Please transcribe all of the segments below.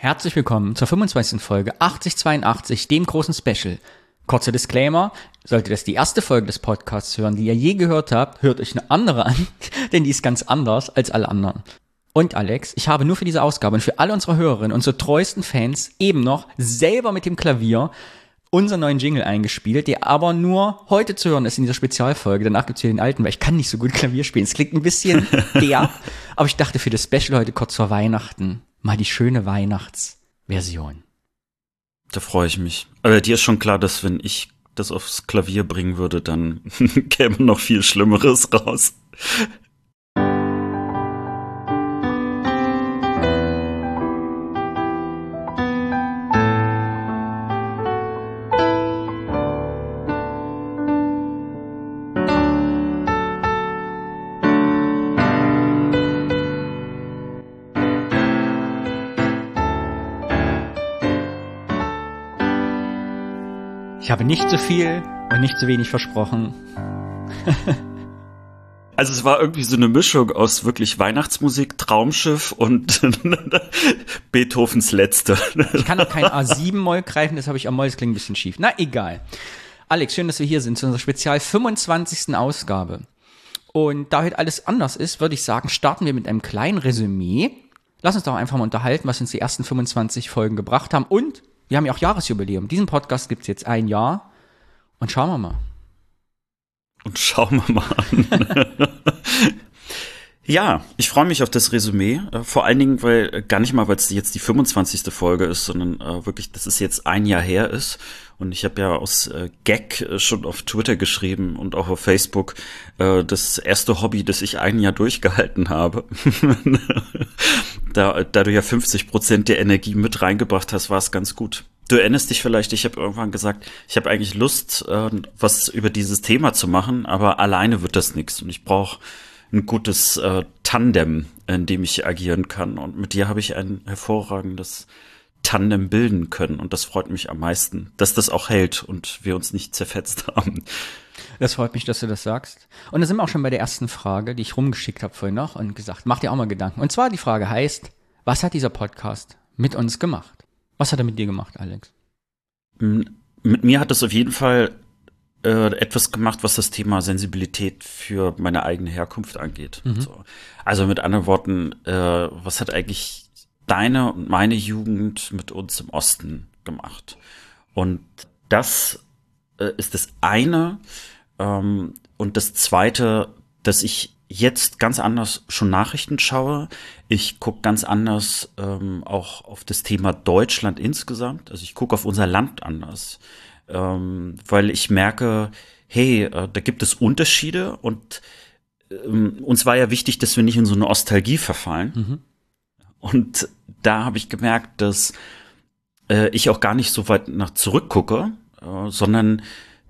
Herzlich willkommen zur 25. Folge 8082, dem großen Special. Kurzer Disclaimer, solltet das die erste Folge des Podcasts hören, die ihr je gehört habt, hört euch eine andere an, denn die ist ganz anders als alle anderen. Und Alex, ich habe nur für diese Ausgabe und für alle unsere Hörerinnen, unsere treuesten Fans, eben noch selber mit dem Klavier unseren neuen Jingle eingespielt, der aber nur heute zu hören ist in dieser Spezialfolge. Danach gibt's hier den alten, weil ich kann nicht so gut Klavier spielen. Es klingt ein bisschen der, aber ich dachte für das Special heute kurz vor Weihnachten mal die schöne Weihnachtsversion. Da freue ich mich. Aber dir ist schon klar, dass wenn ich das aufs Klavier bringen würde, dann käme noch viel Schlimmeres raus. Ich habe nicht zu so viel und nicht zu so wenig versprochen. Also es war irgendwie so eine Mischung aus wirklich Weihnachtsmusik, Traumschiff und Beethovens Letzte. Ich kann auch kein A7-Moll greifen, das habe ich am Moll, das klingt ein bisschen schief. Na, egal. Alex, schön, dass wir hier sind zu unserer Spezial 25. Ausgabe. Und da heute alles anders ist, würde ich sagen, starten wir mit einem kleinen Resümee. Lass uns doch einfach mal unterhalten, was uns die ersten 25 Folgen gebracht haben und wir haben ja auch Jahresjubiläum. Diesen Podcast gibt's jetzt ein Jahr. Und schauen wir mal. Und schauen wir mal an. ja, ich freue mich auf das Resümee. Äh, vor allen Dingen, weil äh, gar nicht mal, weil es jetzt die 25. Folge ist, sondern äh, wirklich, dass es jetzt ein Jahr her ist. Und ich habe ja aus äh, Gag äh, schon auf Twitter geschrieben und auch auf Facebook, äh, das erste Hobby, das ich ein Jahr durchgehalten habe. da, da du ja 50 Prozent der Energie mit reingebracht hast, war es ganz gut. Du erinnerst dich vielleicht, ich habe irgendwann gesagt, ich habe eigentlich Lust, äh, was über dieses Thema zu machen, aber alleine wird das nichts. Und ich brauche ein gutes äh, Tandem, in dem ich agieren kann. Und mit dir habe ich ein hervorragendes Tandem bilden können. Und das freut mich am meisten, dass das auch hält und wir uns nicht zerfetzt haben. Das freut mich, dass du das sagst. Und da sind wir auch schon bei der ersten Frage, die ich rumgeschickt habe vorhin noch und gesagt, mach dir auch mal Gedanken. Und zwar die Frage heißt, was hat dieser Podcast mit uns gemacht? Was hat er mit dir gemacht, Alex? Mit mir hat es auf jeden Fall äh, etwas gemacht, was das Thema Sensibilität für meine eigene Herkunft angeht. Mhm. So. Also mit anderen Worten, äh, was hat eigentlich deine und meine Jugend mit uns im Osten gemacht. Und das äh, ist das eine. Ähm, und das zweite, dass ich jetzt ganz anders schon Nachrichten schaue. Ich gucke ganz anders ähm, auch auf das Thema Deutschland insgesamt. Also ich gucke auf unser Land anders, ähm, weil ich merke, hey, äh, da gibt es Unterschiede und ähm, uns war ja wichtig, dass wir nicht in so eine Nostalgie verfallen. Mhm. Und da habe ich gemerkt, dass äh, ich auch gar nicht so weit nach zurückgucke, äh, sondern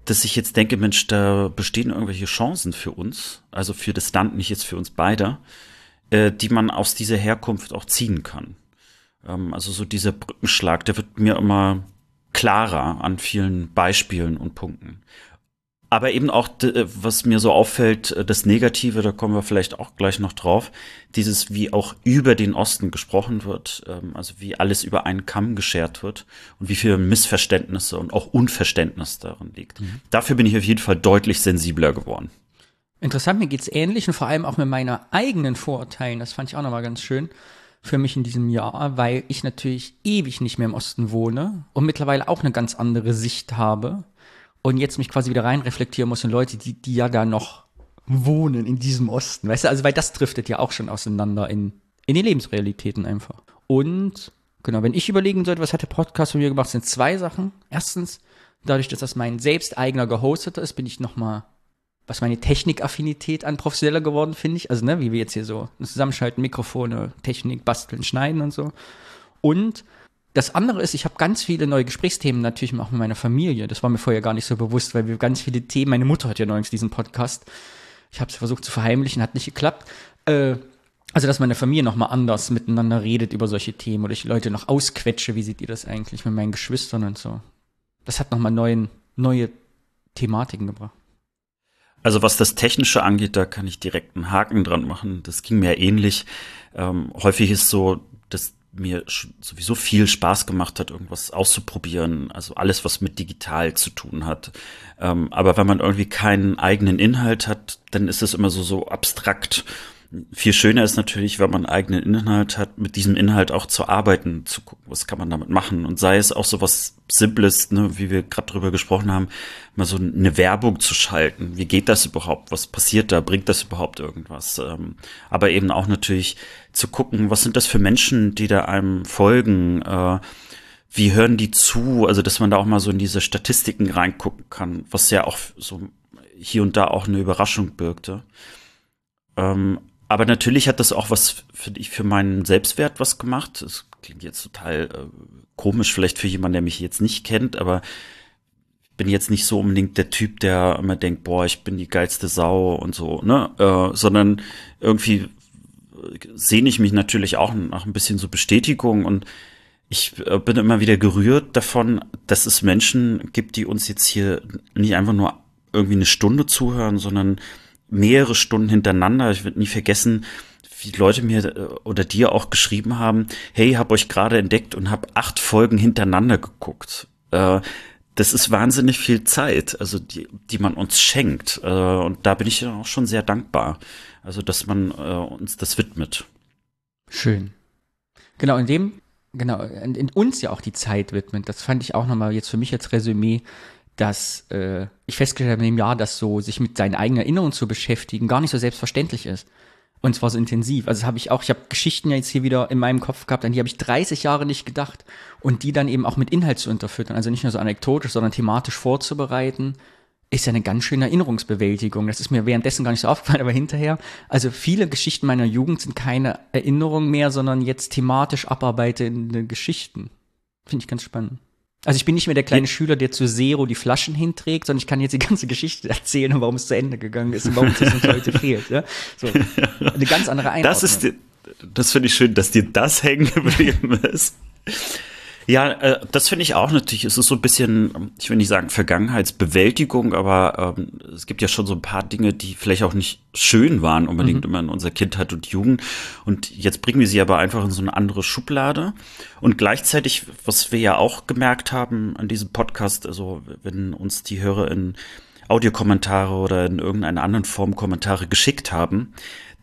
dass ich jetzt denke, Mensch, da bestehen irgendwelche Chancen für uns, also für das Land, nicht jetzt für uns beide, äh, die man aus dieser Herkunft auch ziehen kann. Ähm, also so dieser Brückenschlag, der wird mir immer klarer an vielen Beispielen und Punkten. Aber eben auch, äh, was mir so auffällt, äh, das Negative, da kommen wir vielleicht auch gleich noch drauf, dieses, wie auch über den Osten gesprochen wird, ähm, also wie alles über einen Kamm geschert wird und wie viele Missverständnisse und auch Unverständnis darin liegt. Mhm. Dafür bin ich auf jeden Fall deutlich sensibler geworden. Interessant, mir geht's ähnlich und vor allem auch mit meiner eigenen Vorurteilen, das fand ich auch nochmal ganz schön für mich in diesem Jahr, weil ich natürlich ewig nicht mehr im Osten wohne und mittlerweile auch eine ganz andere Sicht habe und jetzt mich quasi wieder rein reflektieren muss und Leute, die, die ja da noch wohnen in diesem Osten, weißt du, also weil das driftet ja auch schon auseinander in, in die Lebensrealitäten einfach. Und genau, wenn ich überlegen sollte, was hat der Podcast von mir gemacht, sind zwei Sachen. Erstens, dadurch, dass das mein selbst eigener gehosteter ist, bin ich noch mal was meine Technikaffinität an professioneller geworden, finde ich. Also, ne, wie wir jetzt hier so zusammenschalten, Mikrofone, Technik, basteln, schneiden und so. Und das andere ist, ich habe ganz viele neue Gesprächsthemen natürlich auch mit meiner Familie. Das war mir vorher gar nicht so bewusst, weil wir ganz viele Themen, meine Mutter hat ja neulich diesen Podcast. Ich habe es versucht zu verheimlichen, hat nicht geklappt. Äh, also, dass meine Familie nochmal anders miteinander redet über solche Themen oder ich Leute noch ausquetsche, wie seht ihr das eigentlich mit meinen Geschwistern und so. Das hat nochmal neuen, neue Thematiken gebracht. Also was das Technische angeht, da kann ich direkt einen Haken dran machen. Das ging mir ähnlich. Ähm, häufig ist so, dass mir sowieso viel Spaß gemacht hat, irgendwas auszuprobieren. Also alles, was mit digital zu tun hat. Ähm, aber wenn man irgendwie keinen eigenen Inhalt hat, dann ist es immer so, so abstrakt. Viel schöner ist natürlich, wenn man eigenen Inhalt hat, mit diesem Inhalt auch zu arbeiten, zu gucken, was kann man damit machen. Und sei es auch so was Simples, ne, wie wir gerade drüber gesprochen haben, mal so eine Werbung zu schalten. Wie geht das überhaupt? Was passiert da? Bringt das überhaupt irgendwas? Ähm, aber eben auch natürlich zu gucken, was sind das für Menschen, die da einem folgen? Äh, wie hören die zu? Also, dass man da auch mal so in diese Statistiken reingucken kann, was ja auch so hier und da auch eine Überraschung birgte. Ähm, aber natürlich hat das auch was für, ich, für meinen Selbstwert was gemacht. Das klingt jetzt total äh, komisch, vielleicht für jemanden, der mich jetzt nicht kennt, aber ich bin jetzt nicht so unbedingt der Typ, der immer denkt, boah, ich bin die geilste Sau und so, ne? Äh, sondern irgendwie sehne ich mich natürlich auch nach ein bisschen so Bestätigung und ich äh, bin immer wieder gerührt davon, dass es Menschen gibt, die uns jetzt hier nicht einfach nur irgendwie eine Stunde zuhören, sondern mehrere Stunden hintereinander. Ich werde nie vergessen, wie Leute mir äh, oder dir auch geschrieben haben, hey, hab euch gerade entdeckt und hab acht Folgen hintereinander geguckt. Äh, das ist wahnsinnig viel Zeit, also die, die man uns schenkt. Äh, und da bin ich auch schon sehr dankbar. Also, dass man uns das widmet. Schön. Genau, in dem, genau, in, in uns ja auch die Zeit widmet. Das fand ich auch nochmal jetzt für mich als Resümee dass äh, ich festgestellt habe in dem Jahr, dass so sich mit seinen eigenen Erinnerungen zu beschäftigen gar nicht so selbstverständlich ist. Und zwar so intensiv. Also habe ich auch, ich habe Geschichten jetzt hier wieder in meinem Kopf gehabt, an die habe ich 30 Jahre nicht gedacht. Und die dann eben auch mit Inhalt zu unterfüttern, also nicht nur so anekdotisch, sondern thematisch vorzubereiten, ist ja eine ganz schöne Erinnerungsbewältigung. Das ist mir währenddessen gar nicht so aufgefallen, aber hinterher. Also viele Geschichten meiner Jugend sind keine Erinnerungen mehr, sondern jetzt thematisch abarbeitende Geschichten. Finde ich ganz spannend. Also ich bin nicht mehr der kleine Schüler, der zu Zero die Flaschen hinträgt, sondern ich kann jetzt die ganze Geschichte erzählen, warum es zu Ende gegangen ist und warum es uns heute fehlt. Ja? So, eine ganz andere Einordnung. Das ist, das finde ich schön, dass dir das hängen geblieben ist. Ja, äh, das finde ich auch natürlich. Es ist so ein bisschen, ich will nicht sagen Vergangenheitsbewältigung, aber ähm, es gibt ja schon so ein paar Dinge, die vielleicht auch nicht schön waren unbedingt mhm. immer in unserer Kindheit und Jugend. Und jetzt bringen wir sie aber einfach in so eine andere Schublade. Und gleichzeitig, was wir ja auch gemerkt haben an diesem Podcast, also wenn uns die Hörer in Audiokommentare oder in irgendeiner anderen Form Kommentare geschickt haben,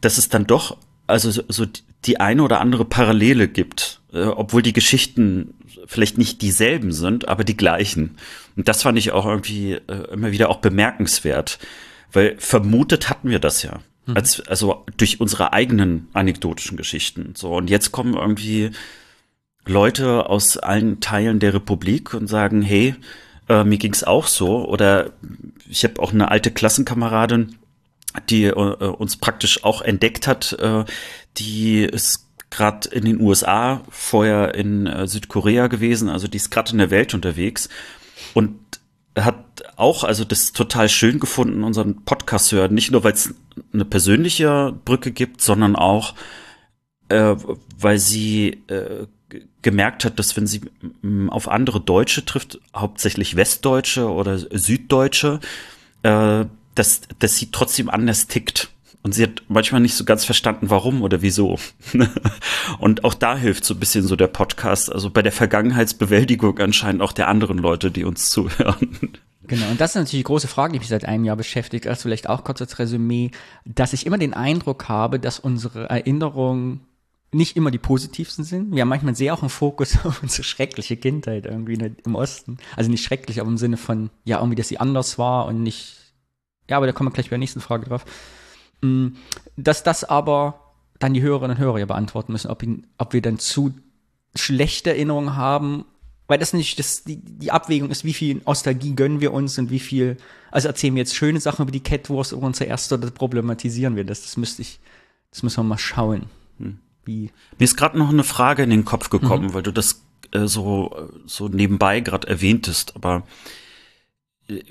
dass es dann doch also so, so die eine oder andere Parallele gibt, äh, obwohl die Geschichten vielleicht nicht dieselben sind, aber die gleichen. Und das fand ich auch irgendwie äh, immer wieder auch bemerkenswert, weil vermutet hatten wir das ja. Mhm. Als, also durch unsere eigenen anekdotischen Geschichten. So, und jetzt kommen irgendwie Leute aus allen Teilen der Republik und sagen, hey, äh, mir ging's auch so. Oder ich habe auch eine alte Klassenkameradin, die äh, uns praktisch auch entdeckt hat, äh, die ist gerade in den USA, vorher in äh, Südkorea gewesen, also die ist gerade in der Welt unterwegs und hat auch also das total schön gefunden, unseren Podcast zu hören. Nicht nur, weil es eine persönliche Brücke gibt, sondern auch, äh, weil sie äh, gemerkt hat, dass wenn sie auf andere Deutsche trifft, hauptsächlich Westdeutsche oder Süddeutsche, äh, dass, dass sie trotzdem anders tickt. Und sie hat manchmal nicht so ganz verstanden, warum oder wieso. und auch da hilft so ein bisschen so der Podcast, also bei der Vergangenheitsbewältigung anscheinend auch der anderen Leute, die uns zuhören. Genau, und das ist natürlich die große Frage, die mich seit einem Jahr beschäftigt. Das vielleicht auch kurz als Resümee, dass ich immer den Eindruck habe, dass unsere Erinnerungen nicht immer die positivsten sind. Wir haben manchmal sehr auch einen Fokus auf unsere schreckliche Kindheit irgendwie im Osten. Also nicht schrecklich, aber im Sinne von, ja, irgendwie, dass sie anders war und nicht, ja, aber da kommen wir gleich bei der nächsten Frage drauf. Mm, dass das aber dann die Hörerinnen und Hörer ja beantworten müssen, ob, ihn, ob wir dann zu schlechte Erinnerungen haben, weil das nicht das, die, die Abwägung ist, wie viel Nostalgie gönnen wir uns und wie viel, also erzählen wir jetzt schöne Sachen über die Catwurst über unsere erste oder problematisieren wir das. Das müsste ich, das müssen wir mal schauen. Hm. Wie. Mir ist gerade noch eine Frage in den Kopf gekommen, mhm. weil du das äh, so, so nebenbei gerade erwähntest, aber äh,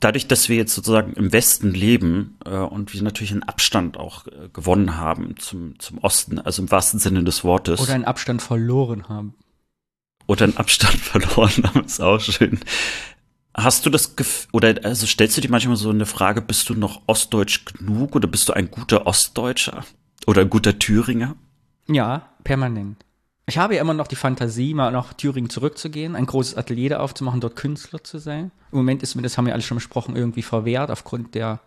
dadurch, dass wir jetzt sozusagen im Westen leben äh, und wir natürlich einen Abstand auch äh, gewonnen haben zum, zum Osten, also im wahrsten Sinne des Wortes. Oder einen Abstand verloren haben. Oder einen Abstand verloren haben, ist auch schön. Hast du das Gefühl, oder also stellst du dir manchmal so eine Frage, bist du noch ostdeutsch genug oder bist du ein guter Ostdeutscher oder ein guter Thüringer? Ja, permanent. Ich habe ja immer noch die Fantasie, mal nach Thüringen zurückzugehen, ein großes Atelier aufzumachen, dort Künstler zu sein. Im Moment ist mir, das haben wir alle schon besprochen, irgendwie verwehrt, aufgrund der,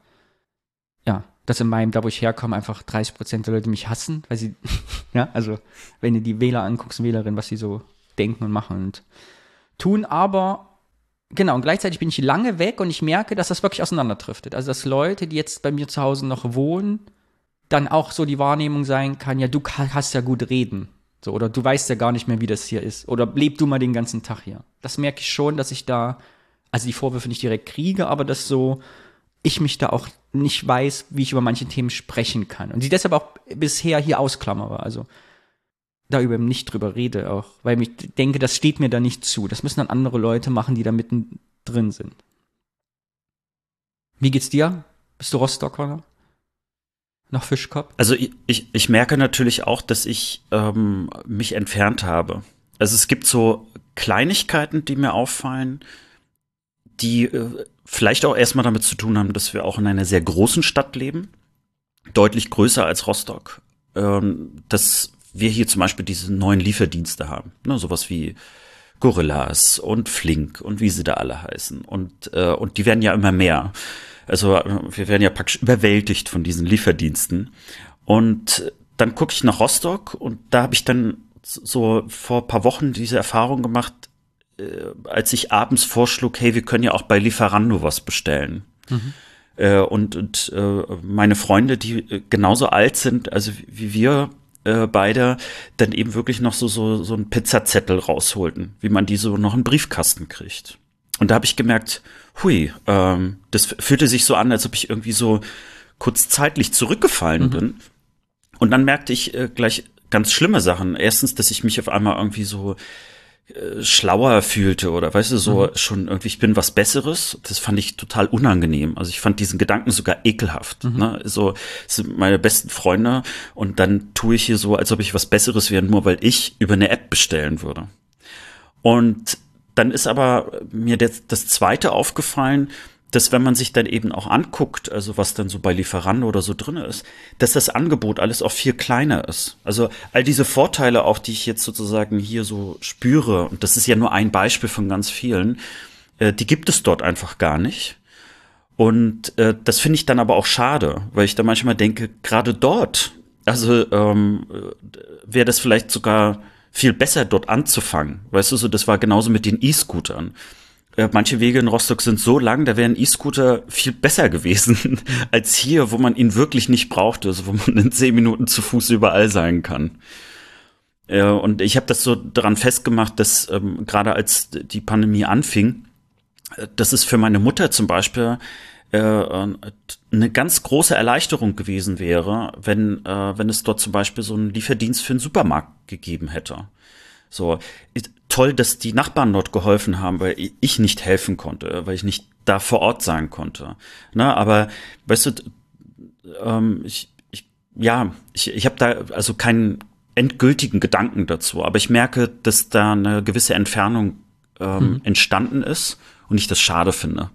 ja, dass in meinem, da wo ich herkomme, einfach 30 Prozent der Leute mich hassen, weil sie, ja, also, wenn du die Wähler anguckst, Wählerinnen, was sie so denken und machen und tun, aber Genau, und gleichzeitig bin ich lange weg und ich merke, dass das wirklich auseinanderdriftet. Also, dass Leute, die jetzt bei mir zu Hause noch wohnen, dann auch so die Wahrnehmung sein kann, ja, du hast ja gut reden. So, oder du weißt ja gar nicht mehr, wie das hier ist. Oder leb du mal den ganzen Tag hier. Das merke ich schon, dass ich da, also die Vorwürfe nicht direkt kriege, aber dass so, ich mich da auch nicht weiß, wie ich über manche Themen sprechen kann. Und sie deshalb auch bisher hier ausklammere. Also, da über nicht drüber rede auch, weil ich denke, das steht mir da nicht zu. Das müssen dann andere Leute machen, die da mittendrin sind. Wie geht's dir? Bist du Rostocker? Nach Fischkopf? Also ich, ich, ich merke natürlich auch, dass ich ähm, mich entfernt habe. Also es gibt so Kleinigkeiten, die mir auffallen, die äh, vielleicht auch erstmal damit zu tun haben, dass wir auch in einer sehr großen Stadt leben, deutlich größer als Rostock. Ähm, das wir hier zum Beispiel diese neuen Lieferdienste haben, ne, sowas wie Gorillas und Flink und wie sie da alle heißen. Und, äh, und die werden ja immer mehr. Also wir werden ja praktisch überwältigt von diesen Lieferdiensten. Und dann gucke ich nach Rostock und da habe ich dann so vor paar Wochen diese Erfahrung gemacht, äh, als ich abends vorschlug, hey, wir können ja auch bei Lieferando was bestellen. Mhm. Äh, und und äh, meine Freunde, die genauso alt sind, also wie wir, beide dann eben wirklich noch so, so, so einen Pizzazettel rausholten, wie man die so noch einen Briefkasten kriegt. Und da habe ich gemerkt, hui, ähm, das fühlte sich so an, als ob ich irgendwie so kurz zeitlich zurückgefallen mhm. bin. Und dann merkte ich äh, gleich ganz schlimme Sachen. Erstens, dass ich mich auf einmal irgendwie so äh, schlauer fühlte oder weißt du, so mhm. schon irgendwie, ich bin was Besseres. Das fand ich total unangenehm. Also ich fand diesen Gedanken sogar ekelhaft. Mhm. Ne? So sind meine besten Freunde und dann tue ich hier so, als ob ich was Besseres wäre, nur weil ich über eine App bestellen würde. Und dann ist aber mir das, das zweite aufgefallen, dass wenn man sich dann eben auch anguckt, also was dann so bei Lieferando oder so drin ist, dass das Angebot alles auch viel kleiner ist. Also all diese Vorteile auch, die ich jetzt sozusagen hier so spüre, und das ist ja nur ein Beispiel von ganz vielen, äh, die gibt es dort einfach gar nicht. Und äh, das finde ich dann aber auch schade, weil ich da manchmal denke, gerade dort, also ähm, wäre das vielleicht sogar viel besser dort anzufangen. Weißt du, so das war genauso mit den E-Scootern äh, manche Wege in Rostock sind so lang, da wären E-Scooter viel besser gewesen als hier, wo man ihn wirklich nicht brauchte, also wo man in zehn Minuten zu Fuß überall sein kann. Äh, und ich habe das so daran festgemacht, dass ähm, gerade als die Pandemie anfing, äh, dass es für meine Mutter zum Beispiel äh, eine ganz große Erleichterung gewesen wäre, wenn, äh, wenn es dort zum Beispiel so einen Lieferdienst für einen Supermarkt gegeben hätte. So, toll, dass die Nachbarn dort geholfen haben, weil ich nicht helfen konnte, weil ich nicht da vor Ort sein konnte. Na, aber weißt du, ähm, ich, ich, ja, ich, ich habe da also keinen endgültigen Gedanken dazu, aber ich merke, dass da eine gewisse Entfernung ähm, mhm. entstanden ist und ich das schade finde.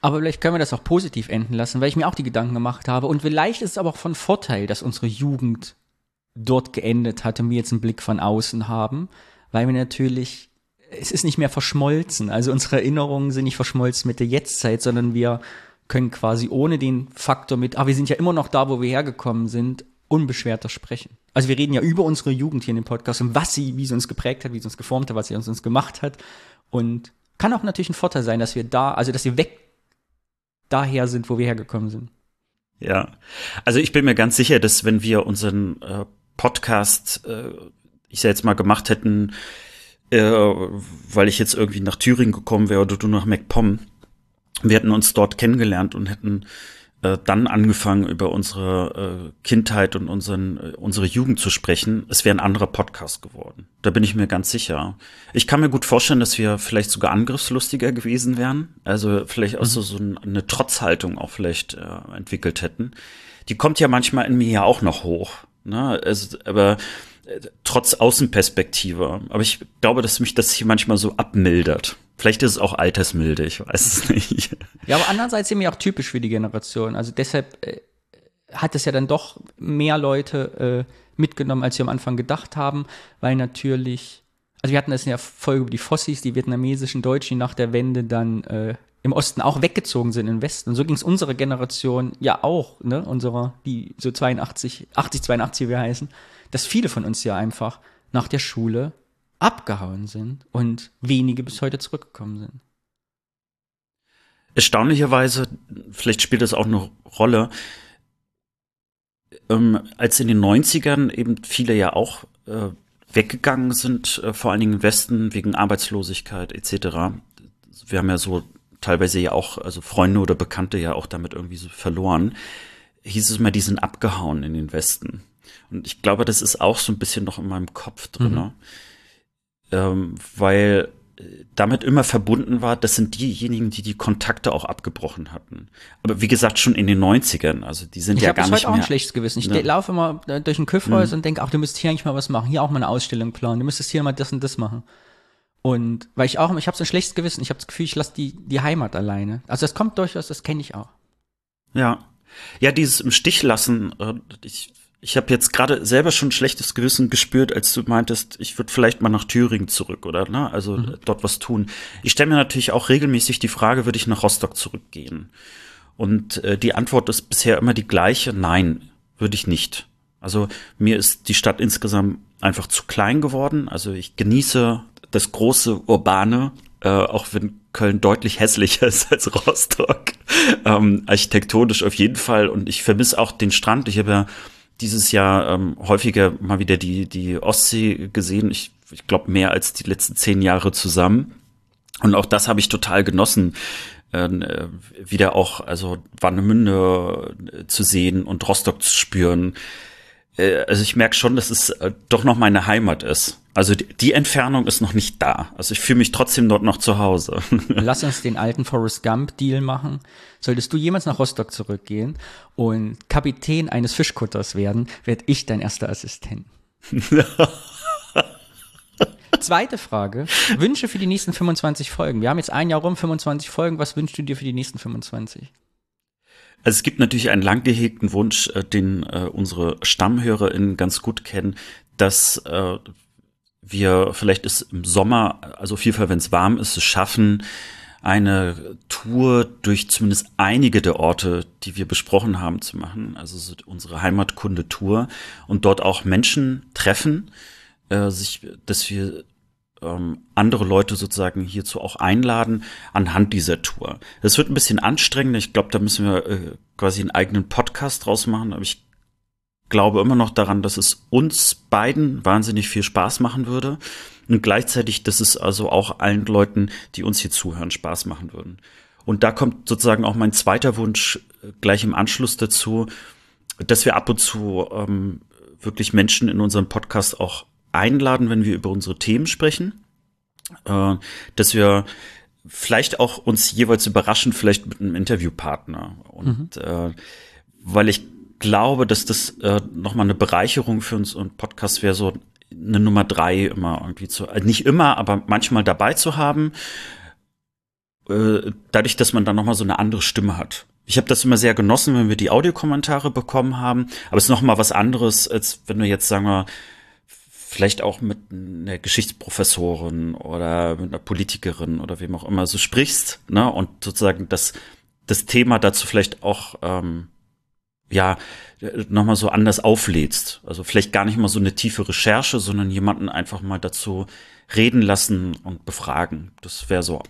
Aber vielleicht können wir das auch positiv enden lassen, weil ich mir auch die Gedanken gemacht habe. Und vielleicht ist es aber auch von Vorteil, dass unsere Jugend dort geendet hat und wir jetzt einen Blick von außen haben, weil wir natürlich, es ist nicht mehr verschmolzen. Also unsere Erinnerungen sind nicht verschmolzen mit der Jetztzeit, sondern wir können quasi ohne den Faktor mit, ah, wir sind ja immer noch da, wo wir hergekommen sind, unbeschwerter sprechen. Also wir reden ja über unsere Jugend hier in dem Podcast und was sie, wie sie uns geprägt hat, wie sie uns geformt hat, was sie uns, uns gemacht hat. Und kann auch natürlich ein Vorteil sein, dass wir da, also dass wir weg daher sind, wo wir hergekommen sind. Ja, also ich bin mir ganz sicher, dass wenn wir unseren äh, Podcast äh, ich ja jetzt mal gemacht hätten, äh, weil ich jetzt irgendwie nach Thüringen gekommen wäre oder du nach MacPom, wir hätten uns dort kennengelernt und hätten äh, dann angefangen, über unsere äh, Kindheit und unseren, äh, unsere Jugend zu sprechen, es wäre ein anderer Podcast geworden. Da bin ich mir ganz sicher. Ich kann mir gut vorstellen, dass wir vielleicht sogar angriffslustiger gewesen wären. Also vielleicht auch so, so eine Trotzhaltung auch vielleicht äh, entwickelt hätten. Die kommt ja manchmal in mir ja auch noch hoch. Ne? Also, aber trotz Außenperspektive. Aber ich glaube, dass mich das hier manchmal so abmildert. Vielleicht ist es auch altersmilde, ich weiß es nicht. Ja, aber andererseits sind wir auch typisch für die Generation. Also deshalb äh, hat es ja dann doch mehr Leute äh, mitgenommen, als wir am Anfang gedacht haben, weil natürlich, also wir hatten das in der Folge über die Fossis, die vietnamesischen Deutschen, die nach der Wende dann äh, im Osten auch weggezogen sind in Westen. Und so ging es unserer Generation ja auch, ne, unserer, die so 82, 80, 82 wie wir heißen, dass viele von uns ja einfach nach der Schule abgehauen sind und wenige bis heute zurückgekommen sind. Erstaunlicherweise, vielleicht spielt das auch eine Rolle, ähm, als in den 90ern eben viele ja auch äh, weggegangen sind, äh, vor allen Dingen im Westen wegen Arbeitslosigkeit etc. Wir haben ja so teilweise ja auch, also Freunde oder Bekannte ja auch damit irgendwie so verloren, hieß es mal, die sind abgehauen in den Westen. Und ich glaube, das ist auch so ein bisschen noch in meinem Kopf drin, mhm. Ne? ähm, weil äh, damit immer verbunden war, das sind diejenigen, die die Kontakte auch abgebrochen hatten. Aber wie gesagt, schon in den 90ern, also die sind ich ja gar nicht mehr. Ich habe auch ein schlechtes Gewissen. Ich ja. laufe immer äh, durch ein Küffhaus mhm. und denke, ach, du müsstest hier eigentlich mal was machen. Hier auch mal eine Ausstellung planen. Du müsstest hier mal das und das machen. Und weil ich auch, ich habe so ein schlechtes Gewissen. Ich habe das Gefühl, ich lasse die, die Heimat alleine. Also das kommt durchaus, das kenne ich auch. Ja. Ja, dieses im Stich lassen, äh, ich, ich habe jetzt gerade selber schon ein schlechtes Gewissen gespürt, als du meintest, ich würde vielleicht mal nach Thüringen zurück, oder? Ne? Also mhm. dort was tun. Ich stelle mir natürlich auch regelmäßig die Frage, würde ich nach Rostock zurückgehen? Und äh, die Antwort ist bisher immer die gleiche, nein, würde ich nicht. Also mir ist die Stadt insgesamt einfach zu klein geworden. Also ich genieße das große Urbane, äh, auch wenn Köln deutlich hässlicher ist als Rostock. Ähm, architektonisch auf jeden Fall. Und ich vermisse auch den Strand. Ich habe ja dieses Jahr ähm, häufiger mal wieder die, die Ostsee gesehen. Ich, ich glaube, mehr als die letzten zehn Jahre zusammen. Und auch das habe ich total genossen, äh, wieder auch, also Warnemünde äh, zu sehen und Rostock zu spüren. Äh, also ich merke schon, dass es äh, doch noch meine Heimat ist. Also die, die Entfernung ist noch nicht da. Also ich fühle mich trotzdem dort noch zu Hause. Lass uns den alten Forrest Gump Deal machen. Solltest du jemals nach Rostock zurückgehen und Kapitän eines Fischkutters werden, werde ich dein erster Assistent. Zweite Frage. Wünsche für die nächsten 25 Folgen. Wir haben jetzt ein Jahr rum, 25 Folgen. Was wünschst du dir für die nächsten 25? Also es gibt natürlich einen lang gehegten Wunsch, äh, den äh, unsere StammhörerInnen ganz gut kennen, dass äh, wir vielleicht ist im Sommer, also auf jeden Fall, wenn es warm ist, es schaffen, eine Tour durch zumindest einige der Orte, die wir besprochen haben, zu machen. Also so unsere Heimatkunde-Tour und dort auch Menschen treffen, äh, sich, dass wir ähm, andere Leute sozusagen hierzu auch einladen anhand dieser Tour. Das wird ein bisschen anstrengend. Ich glaube, da müssen wir äh, quasi einen eigenen Podcast draus machen. Aber ich glaube immer noch daran, dass es uns beiden wahnsinnig viel Spaß machen würde. Und gleichzeitig, dass es also auch allen Leuten, die uns hier zuhören, Spaß machen würden. Und da kommt sozusagen auch mein zweiter Wunsch äh, gleich im Anschluss dazu, dass wir ab und zu ähm, wirklich Menschen in unserem Podcast auch einladen, wenn wir über unsere Themen sprechen, äh, dass wir vielleicht auch uns jeweils überraschen, vielleicht mit einem Interviewpartner. Und mhm. äh, weil ich glaube, dass das äh, nochmal eine Bereicherung für uns und Podcast wäre, so eine Nummer drei immer irgendwie zu, äh, nicht immer, aber manchmal dabei zu haben, äh, dadurch, dass man dann nochmal so eine andere Stimme hat. Ich habe das immer sehr genossen, wenn wir die Audiokommentare bekommen haben, aber es ist nochmal was anderes, als wenn du jetzt, sagen wir, vielleicht auch mit einer Geschichtsprofessorin oder mit einer Politikerin oder wem auch immer so sprichst, ne, und sozusagen das, das Thema dazu vielleicht auch, ähm, ja, nochmal so anders auflädst. Also vielleicht gar nicht mal so eine tiefe Recherche, sondern jemanden einfach mal dazu reden lassen und befragen. Das wäre so.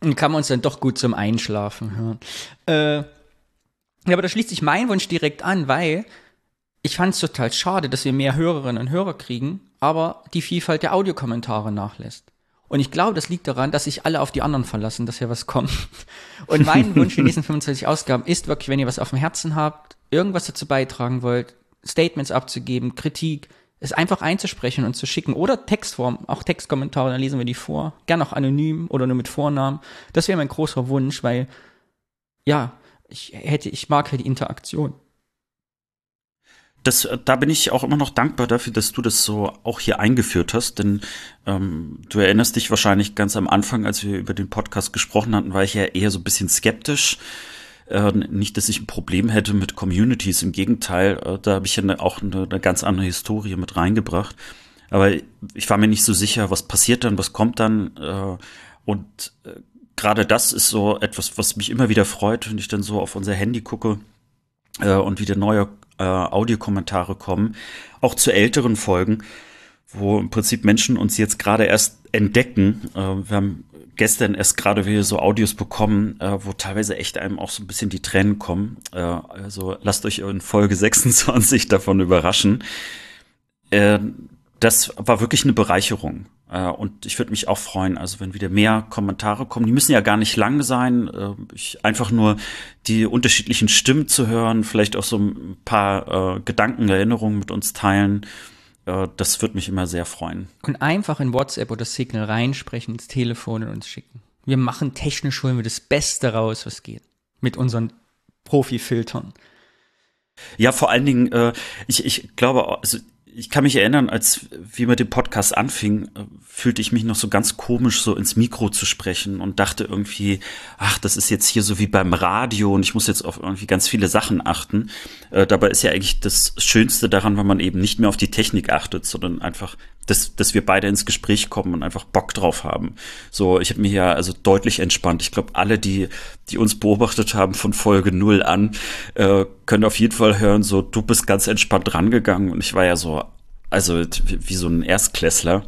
Und kann man uns dann doch gut zum Einschlafen hören. Äh, ja, aber da schließt sich mein Wunsch direkt an, weil ich fand es total schade, dass wir mehr Hörerinnen und Hörer kriegen, aber die Vielfalt der Audiokommentare nachlässt. Und ich glaube, das liegt daran, dass sich alle auf die anderen verlassen, dass hier was kommt. Und mein Wunsch für die nächsten 25 Ausgaben ist wirklich, wenn ihr was auf dem Herzen habt, irgendwas dazu beitragen wollt, Statements abzugeben, Kritik, es einfach einzusprechen und zu schicken oder Textform, auch Textkommentare, dann lesen wir die vor. Gern auch anonym oder nur mit Vornamen. Das wäre mein großer Wunsch, weil, ja, ich hätte, ich mag halt die Interaktion das, äh, da bin ich auch immer noch dankbar dafür, dass du das so auch hier eingeführt hast, denn ähm, du erinnerst dich wahrscheinlich ganz am Anfang, als wir über den Podcast gesprochen hatten, war ich ja eher so ein bisschen skeptisch, Äh, nicht, dass ich ein Problem hätte mit Communities, im Gegenteil, äh, da habe ich ja ne, auch eine, eine ganz andere Historie mit reingebracht. Aber ich war mir nicht so sicher, was passiert dann, was kommt dann. Äh, und äh, gerade das ist so etwas, was mich immer wieder freut, wenn ich dann so auf unser Handy gucke äh, und wieder neue äh, Audiokommentare kommen, auch zu älteren Folgen, wo im Prinzip Menschen uns jetzt gerade erst entdecken. Äh, wir haben gestern erst gerade wieder so Audios bekommen, äh, wo teilweise echt einem auch so ein bisschen die Tränen kommen. Äh, also lasst euch in Folge 26 davon überraschen. Äh, das war wirklich eine Bereicherung. Äh, und ich würde mich auch freuen, also wenn wieder mehr Kommentare kommen. Die müssen ja gar nicht lang sein. Äh, ich, einfach nur die unterschiedlichen Stimmen zu hören, vielleicht auch so ein paar äh, Gedanken, Erinnerungen mit uns teilen. Äh, das würde mich immer sehr freuen. Und einfach in WhatsApp oder Signal reinsprechen, ins Telefon und uns schicken. Wir machen technisch holen wir das Beste raus, was geht. Mit unseren Profi-Filtern. Ja, vor allen Dingen, äh, ich, ich glaube, also ich kann mich erinnern, als wir mit dem Podcast anfing, äh, fühlte ich mich noch so ganz komisch, so ins Mikro zu sprechen und dachte irgendwie, ach, das ist jetzt hier so wie beim Radio und ich muss jetzt auf irgendwie ganz viele Sachen achten. Äh, dabei ist ja eigentlich das Schönste daran, wenn man eben nicht mehr auf die Technik achtet, sondern einfach dass, dass wir beide ins Gespräch kommen und einfach Bock drauf haben. So, ich habe mir ja also deutlich entspannt. Ich glaube, alle, die, die uns beobachtet haben von Folge null an, äh, können auf jeden Fall hören, so, du bist ganz entspannt rangegangen und ich war ja so, also wie, wie so ein Erstklässler.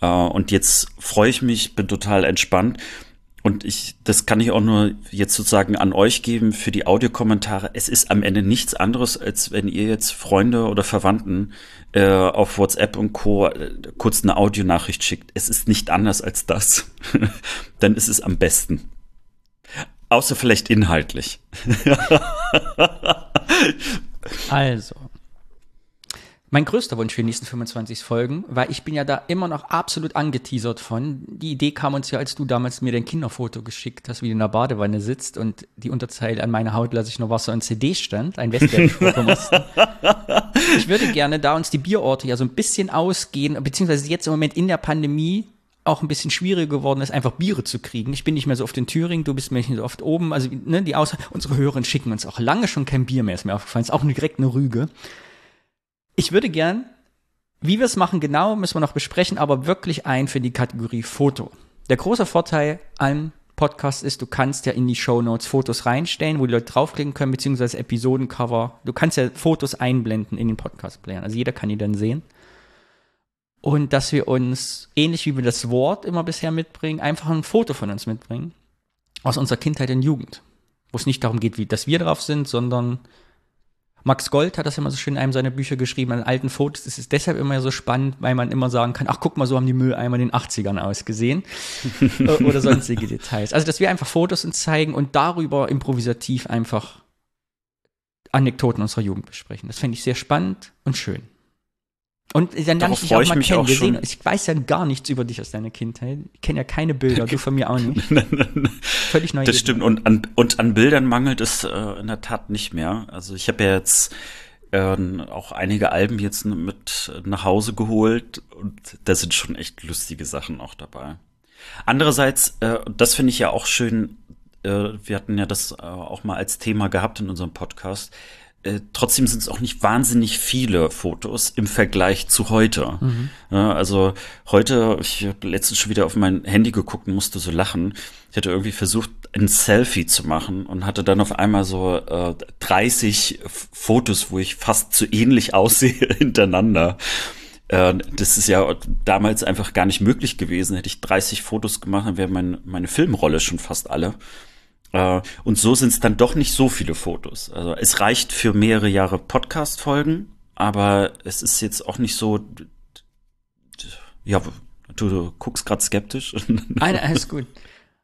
Äh, und jetzt freue ich mich, bin total entspannt und ich, das kann ich auch nur jetzt sozusagen an euch geben für die Audiokommentare. Es ist am Ende nichts anderes, als wenn ihr jetzt Freunde oder Verwandten äh, auf WhatsApp und Co. Äh, kurz eine Audionachricht schickt. Es ist nicht anders als das. Dann ist es am besten. Außer vielleicht inhaltlich. also, mein größter Wunsch für die nächsten 25 Folgen, weil ich bin ja da immer noch absolut angeteasert von. Die Idee kam uns ja, als du damals mir dein Kinderfoto geschickt hast, wie du in der Badewanne sitzt und die Unterzeile an meiner Haut lasse ich nur Wasser und CD stand, ein Westberg Ich würde gerne, da uns die Bierorte ja so ein bisschen ausgehen, beziehungsweise jetzt im Moment in der Pandemie auch ein bisschen schwieriger geworden ist, einfach Biere zu kriegen. Ich bin nicht mehr so oft in Thüringen, du bist mir nicht so oft oben. Also ne, die Aus unsere Hörerinnen schicken uns auch lange schon kein Bier mehr, ist mir aufgefallen. Ist auch direkt eine Rüge. Ich würde gern, wie wir es machen genau, müssen wir noch besprechen, aber wirklich ein für die Kategorie Foto. Der große Vorteil an Podcast ist, du kannst ja in die Show Notes Fotos reinstellen, wo die Leute draufklicken können, beziehungsweise Episodencover. Du kannst ja Fotos einblenden in den Podcast-Playern. Also jeder kann die dann sehen. Und dass wir uns, ähnlich wie wir das Wort immer bisher mitbringen, einfach ein Foto von uns mitbringen. Aus unserer Kindheit und Jugend. Wo es nicht darum geht, wie, dass wir drauf sind, sondern Max Gold hat das immer so schön in einem seiner Bücher geschrieben, an alten Fotos ist es deshalb immer so spannend, weil man immer sagen kann, ach guck mal, so haben die Mülleimer in den 80ern ausgesehen oder sonstige Details. Also, dass wir einfach Fotos uns zeigen und darüber improvisativ einfach Anekdoten unserer Jugend besprechen. Das fände ich sehr spannend und schön. Und dann lerne ich dich auch mal kennen. Auch sehen, ich weiß ja gar nichts über dich aus deiner Kindheit. Ich kenne ja keine Bilder, du von mir auch nicht. Völlig neu. Das stimmt. Und an, und an Bildern mangelt es äh, in der Tat nicht mehr. Also ich habe ja jetzt äh, auch einige Alben jetzt mit nach Hause geholt und da sind schon echt lustige Sachen auch dabei. Andererseits, äh, das finde ich ja auch schön, äh, wir hatten ja das äh, auch mal als Thema gehabt in unserem Podcast, äh, trotzdem sind es auch nicht wahnsinnig viele Fotos im Vergleich zu heute. Mhm. Ja, also heute, ich habe letztens schon wieder auf mein Handy geguckt und musste so lachen. Ich hatte irgendwie versucht, ein Selfie zu machen und hatte dann auf einmal so äh, 30 Fotos, wo ich fast zu ähnlich aussehe hintereinander. Äh, das ist ja damals einfach gar nicht möglich gewesen. Hätte ich 30 Fotos gemacht, dann wäre mein, meine Filmrolle schon fast alle. Äh, und so sind es dann doch nicht so viele Fotos. Also es reicht für mehrere Jahre Podcast-Folgen, aber es ist jetzt auch nicht so. Ja, du, du guckst gerade skeptisch. Nein, alles gut.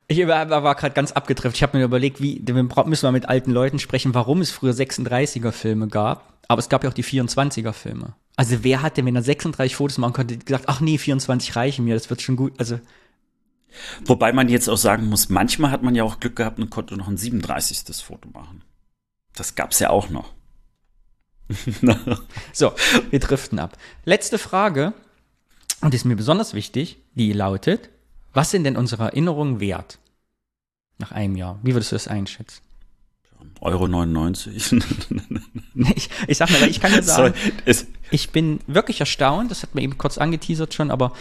Ich war, war gerade ganz abgetrifft. Ich habe mir überlegt, wie müssen wir mit alten Leuten sprechen, warum es früher 36er Filme gab, aber es gab ja auch die 24er Filme. Also wer hatte, wenn er 36 Fotos machen konnte, gesagt, ach nee, 24 reichen mir, das wird schon gut. Also Wobei man jetzt auch sagen muss, manchmal hat man ja auch Glück gehabt und konnte noch ein 37. Foto machen. Das gab's ja auch noch. so, wir driften ab. Letzte Frage, und die ist mir besonders wichtig, die lautet, was sind denn unsere Erinnerungen wert? Nach einem Jahr. Wie würdest du das einschätzen? Euro 99. ich, ich sag mal, ich kann ja sagen, ich bin wirklich erstaunt, das hat mir eben kurz angeteasert schon, aber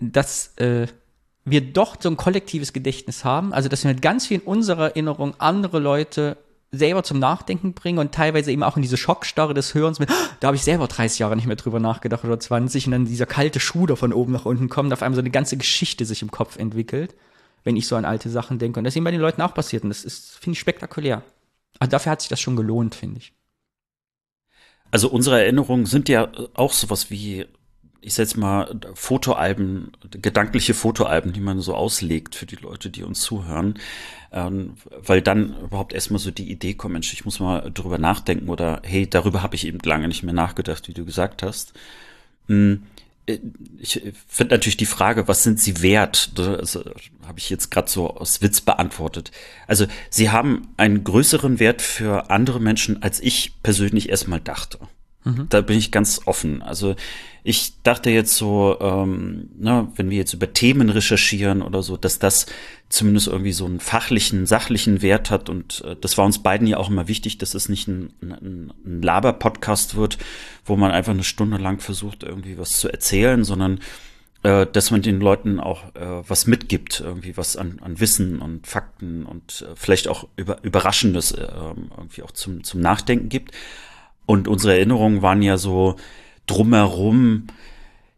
dass äh, wir doch so ein kollektives Gedächtnis haben, also dass wir mit ganz viel in unserer Erinnerung andere Leute selber zum Nachdenken bringen und teilweise eben auch in diese Schockstarre des Hörens mit, da habe ich selber 30 Jahre nicht mehr drüber nachgedacht oder 20 und dann dieser kalte Schuh da von oben nach unten kommt, auf einmal so eine ganze Geschichte sich im Kopf entwickelt, wenn ich so an alte Sachen denke. Und das ist eben bei den Leuten auch passiert und das ist, finde ich, spektakulär. Also dafür hat sich das schon gelohnt, finde ich. Also unsere Erinnerungen sind ja auch sowas wie ich sag jetzt mal, Fotoalben, gedankliche Fotoalben, die man so auslegt für die Leute, die uns zuhören, ähm, weil dann überhaupt erstmal so die Idee kommt, Mensch, ich muss mal drüber nachdenken oder hey, darüber habe ich eben lange nicht mehr nachgedacht, wie du gesagt hast. Hm, äh, ich finde natürlich die Frage, was sind sie wert? Das habe ich jetzt gerade so aus Witz beantwortet. Also sie haben einen größeren Wert für andere Menschen, als ich persönlich erstmal dachte. Mhm. Da bin ich ganz offen. Also ich dachte jetzt so, ähm, ne, wenn wir jetzt über Themen recherchieren oder so, dass das zumindest irgendwie so einen fachlichen, sachlichen Wert hat. Und äh, das war uns beiden ja auch immer wichtig, dass es nicht ein, ein, ein Laber-Podcast wird, wo man einfach eine Stunde lang versucht, irgendwie was zu erzählen, sondern äh, dass man den Leuten auch äh, was mitgibt, irgendwie was an, an Wissen und Fakten und äh, vielleicht auch über, Überraschendes äh, irgendwie auch zum, zum Nachdenken gibt. Und unsere Erinnerungen waren ja so, drumherum,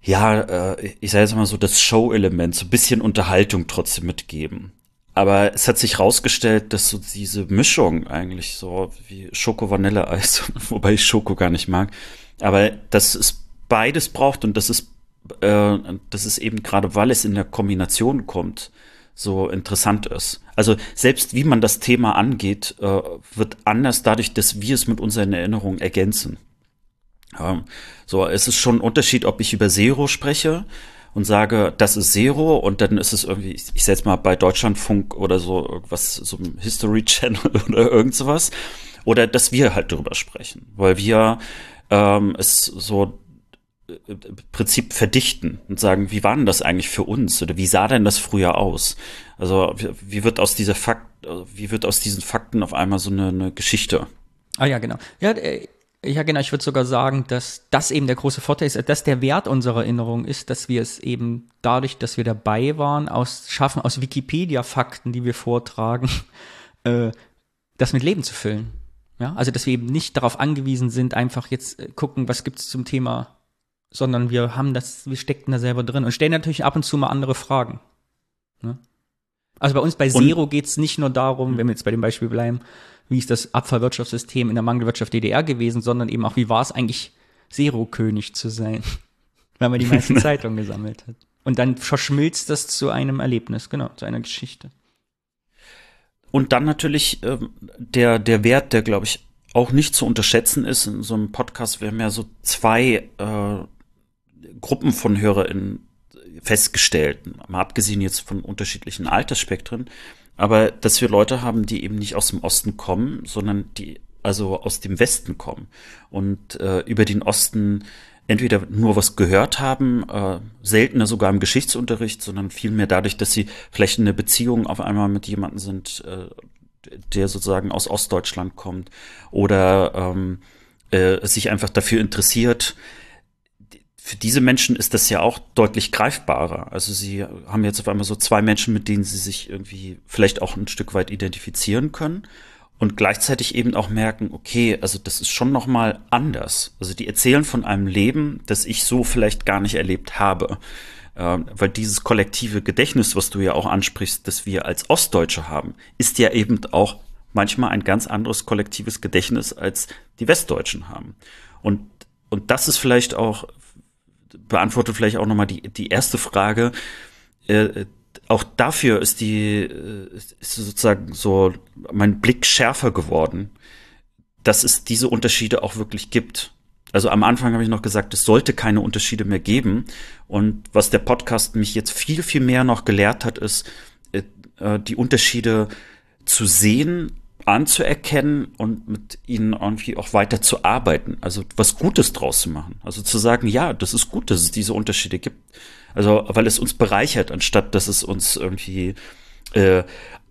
ja, äh, ich sage jetzt mal so, das Show-Element, so ein bisschen Unterhaltung trotzdem mitgeben. Aber es hat sich rausgestellt, dass so diese Mischung eigentlich so wie Schoko-Vanille-Eis, wobei ich Schoko gar nicht mag, aber dass es beides braucht und dass es, äh, dass es eben gerade, weil es in der Kombination kommt, so interessant ist. Also selbst wie man das Thema angeht, äh, wird anders dadurch, dass wir es mit unseren Erinnerungen ergänzen. Ja, so, es ist schon ein Unterschied, ob ich über Zero spreche und sage, das ist Zero und dann ist es irgendwie, ich, ich setze mal bei Deutschlandfunk oder so irgendwas, so ein History Channel oder irgend sowas. Oder dass wir halt drüber sprechen, weil wir ähm, es so Prinzip verdichten und sagen, wie war denn das eigentlich für uns oder wie sah denn das früher aus? Also wie, wird aus dieser Fakt, wie wird aus diesen Fakten auf einmal so eine, eine Geschichte? Ah ja, genau. Ja, äh, ja, genau. Ich würde sogar sagen, dass das eben der große Vorteil ist, dass der Wert unserer Erinnerung ist, dass wir es eben dadurch, dass wir dabei waren, aus schaffen aus Wikipedia-Fakten, die wir vortragen, äh, das mit Leben zu füllen. Ja, also dass wir eben nicht darauf angewiesen sind, einfach jetzt äh, gucken, was gibt's zum Thema, sondern wir haben das, wir steckten da selber drin und stellen natürlich ab und zu mal andere Fragen. Ne? Also bei uns bei Zero geht's nicht nur darum, wenn wir jetzt bei dem Beispiel bleiben, wie ist das Abfallwirtschaftssystem in der Mangelwirtschaft DDR gewesen, sondern eben auch, wie war es eigentlich, Zero-König zu sein, weil man die meisten Zeitungen gesammelt hat. Und dann verschmilzt das zu einem Erlebnis, genau, zu einer Geschichte. Und dann natürlich äh, der, der Wert, der, glaube ich, auch nicht zu unterschätzen ist. In so einem Podcast, wir haben ja so zwei äh, Gruppen von HörerInnen festgestellt, mal abgesehen jetzt von unterschiedlichen Altersspektren. Aber dass wir Leute haben, die eben nicht aus dem Osten kommen, sondern die also aus dem Westen kommen und äh, über den Osten entweder nur was gehört haben, äh, seltener sogar im Geschichtsunterricht, sondern vielmehr dadurch, dass sie vielleicht in einer Beziehung auf einmal mit jemandem sind, äh, der sozusagen aus Ostdeutschland kommt oder ähm, äh, sich einfach dafür interessiert, für diese Menschen ist das ja auch deutlich greifbarer. Also sie haben jetzt auf einmal so zwei Menschen, mit denen sie sich irgendwie vielleicht auch ein Stück weit identifizieren können und gleichzeitig eben auch merken, okay, also das ist schon noch mal anders. Also die erzählen von einem Leben, das ich so vielleicht gar nicht erlebt habe. Ähm, weil dieses kollektive Gedächtnis, was du ja auch ansprichst, das wir als Ostdeutsche haben, ist ja eben auch manchmal ein ganz anderes kollektives Gedächtnis, als die Westdeutschen haben. Und, und das ist vielleicht auch beantwortet vielleicht auch nochmal die, die erste Frage. Äh, auch dafür ist die, äh, ist sozusagen so mein Blick schärfer geworden, dass es diese Unterschiede auch wirklich gibt. Also am Anfang habe ich noch gesagt, es sollte keine Unterschiede mehr geben. Und was der Podcast mich jetzt viel, viel mehr noch gelehrt hat, ist, äh, äh die Unterschiede zu sehen anzuerkennen und mit ihnen irgendwie auch weiter zu arbeiten, also was Gutes draus zu machen. Also zu sagen, ja, das ist gut, dass es diese Unterschiede gibt. Also, weil es uns bereichert, anstatt dass es uns irgendwie äh,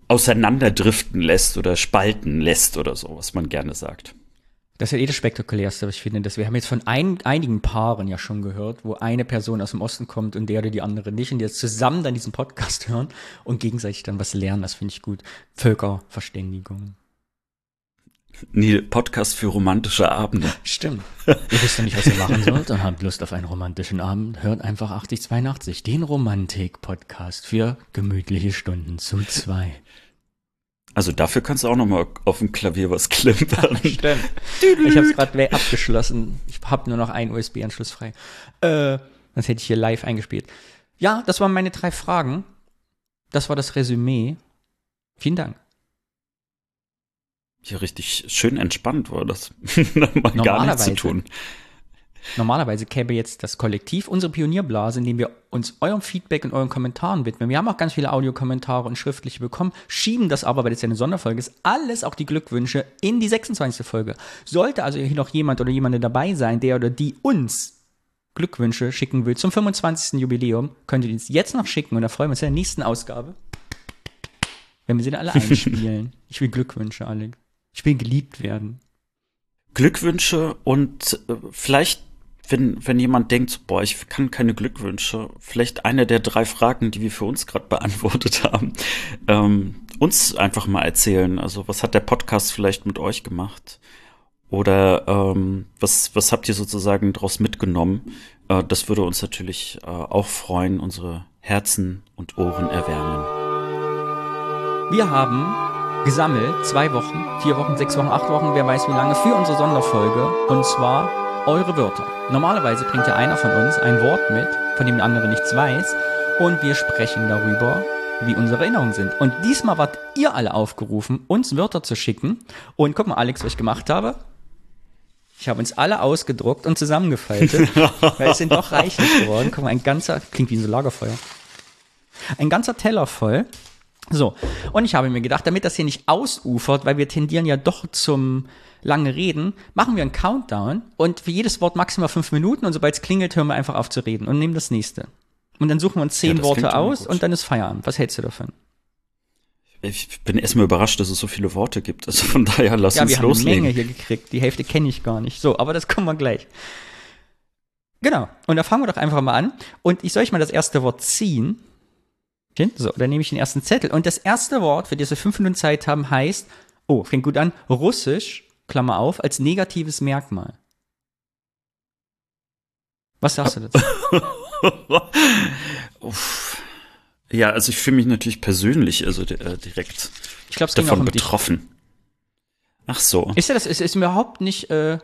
auseinanderdriften lässt oder spalten lässt oder so, was man gerne sagt. Das ist ja eh das Spektakulärste, was ich finde. Dass wir haben jetzt von ein, einigen Paaren ja schon gehört, wo eine Person aus dem Osten kommt und der oder die andere nicht und die jetzt zusammen dann diesen Podcast hören und gegenseitig dann was lernen. Das finde ich gut. Völkerverständigung. Nee, Podcast für romantische Abende. Stimmt. ihr wisst ja nicht, was ihr machen sollt und habt Lust auf einen romantischen Abend. Hört einfach 8082, den Romantik-Podcast für gemütliche Stunden zu zwei. Also dafür kannst du auch noch mal auf dem Klavier was klimpern. Stimmt. Ich habe es gerade abgeschlossen. Ich habe nur noch einen USB-Anschluss frei. Äh, das hätte ich hier live eingespielt. Ja, das waren meine drei Fragen. Das war das Resümee. Vielen Dank. Ja, richtig schön entspannt war das. gar nichts zu tun. Normalerweise käme jetzt das Kollektiv, unsere Pionierblase, indem wir uns eurem Feedback und euren Kommentaren widmen. Wir haben auch ganz viele Audiokommentare und schriftliche bekommen, schieben das aber, weil das ja eine Sonderfolge ist, alles, auch die Glückwünsche, in die 26. Folge. Sollte also hier noch jemand oder jemand dabei sein, der oder die uns Glückwünsche schicken will zum 25. Jubiläum, könnt ihr uns jetzt noch schicken und da freuen wir uns in der nächsten Ausgabe, wenn wir sie dann alle einspielen. ich will Glückwünsche, Alex. Ich will geliebt werden. Glückwünsche und äh, vielleicht wenn, wenn jemand denkt, boah, ich kann keine Glückwünsche, vielleicht eine der drei Fragen, die wir für uns gerade beantwortet haben, ähm, uns einfach mal erzählen. Also was hat der Podcast vielleicht mit euch gemacht? Oder ähm, was, was habt ihr sozusagen daraus mitgenommen? Äh, das würde uns natürlich äh, auch freuen, unsere Herzen und Ohren erwärmen. Wir haben gesammelt zwei Wochen, vier Wochen, sechs Wochen, acht Wochen, wer weiß wie lange, für unsere Sonderfolge. Und zwar eure Wörter. Normalerweise bringt ja einer von uns ein Wort mit, von dem der andere nichts weiß, und wir sprechen darüber, wie unsere Erinnerungen sind. Und diesmal wart ihr alle aufgerufen, uns Wörter zu schicken. Und guck mal, Alex, was ich gemacht habe. Ich habe uns alle ausgedruckt und zusammengefaltet, weil es sind doch reichlich geworden. Guck mal, ein ganzer, klingt wie ein Lagerfeuer. Ein ganzer Teller voll. So, und ich habe mir gedacht, damit das hier nicht ausufert, weil wir tendieren ja doch zum lange reden, machen wir einen Countdown und für jedes Wort maximal fünf Minuten und sobald es klingelt, hören wir einfach auf zu reden und nehmen das nächste. Und dann suchen wir uns zehn ja, Worte aus und dann ist Feierabend. Was hältst du davon? Ich bin erstmal überrascht, dass es so viele Worte gibt. Also von daher lass ja, uns loslegen. Wir haben eine Menge hier gekriegt. Die Hälfte kenne ich gar nicht. So, aber das kommen wir gleich. Genau. Und da fangen wir doch einfach mal an. Und ich soll euch mal das erste Wort ziehen. So, dann nehme ich den ersten Zettel. Und das erste Wort, für das wir fünf Minuten Zeit haben, heißt, oh, fängt gut an, Russisch Klammer auf, als negatives Merkmal. Was sagst du dazu? ja, also ich fühle mich natürlich persönlich, also äh, direkt ich glaub, davon um betroffen. Dich. Ach so. Ist ja das, ist, ist überhaupt nicht, äh,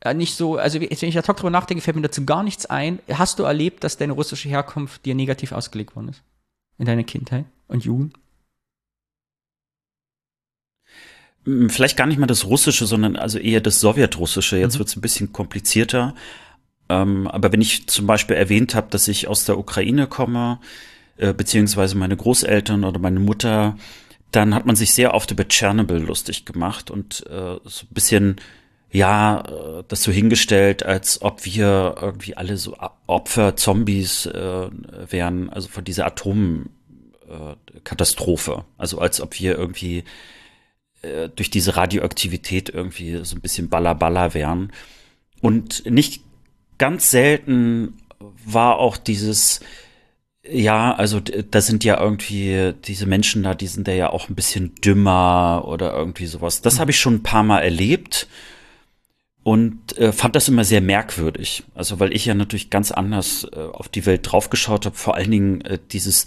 äh nicht so, also wenn ich ad hoc drüber nachdenke, fällt mir dazu gar nichts ein. Hast du erlebt, dass deine russische Herkunft dir negativ ausgelegt worden ist? In deiner Kindheit und Jugend? Vielleicht gar nicht mal das Russische, sondern also eher das Sowjetrussische. Jetzt mhm. wird es ein bisschen komplizierter. Ähm, aber wenn ich zum Beispiel erwähnt habe, dass ich aus der Ukraine komme, äh, beziehungsweise meine Großeltern oder meine Mutter, dann hat man sich sehr oft über Tschernobyl lustig gemacht und äh, so ein bisschen, ja, äh, das so hingestellt, als ob wir irgendwie alle so Opfer, Zombies äh, wären, also von dieser Atomkatastrophe. also als ob wir irgendwie äh, durch diese Radioaktivität irgendwie so ein bisschen balla wären. Und nicht ganz selten war auch dieses, ja, also da sind ja irgendwie diese Menschen da, die sind ja auch ein bisschen dümmer oder irgendwie sowas. Das habe ich schon ein paar Mal erlebt und äh, fand das immer sehr merkwürdig. Also weil ich ja natürlich ganz anders äh, auf die Welt draufgeschaut habe. Vor allen Dingen äh, dieses,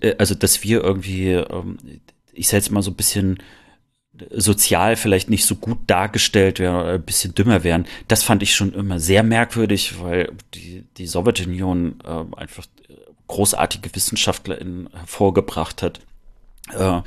äh, also dass wir irgendwie, ähm, ich sag jetzt mal so ein bisschen sozial vielleicht nicht so gut dargestellt wären oder ein bisschen dümmer wären. Das fand ich schon immer sehr merkwürdig, weil die, die Sowjetunion äh, einfach großartige WissenschaftlerInnen hervorgebracht hat. Äh,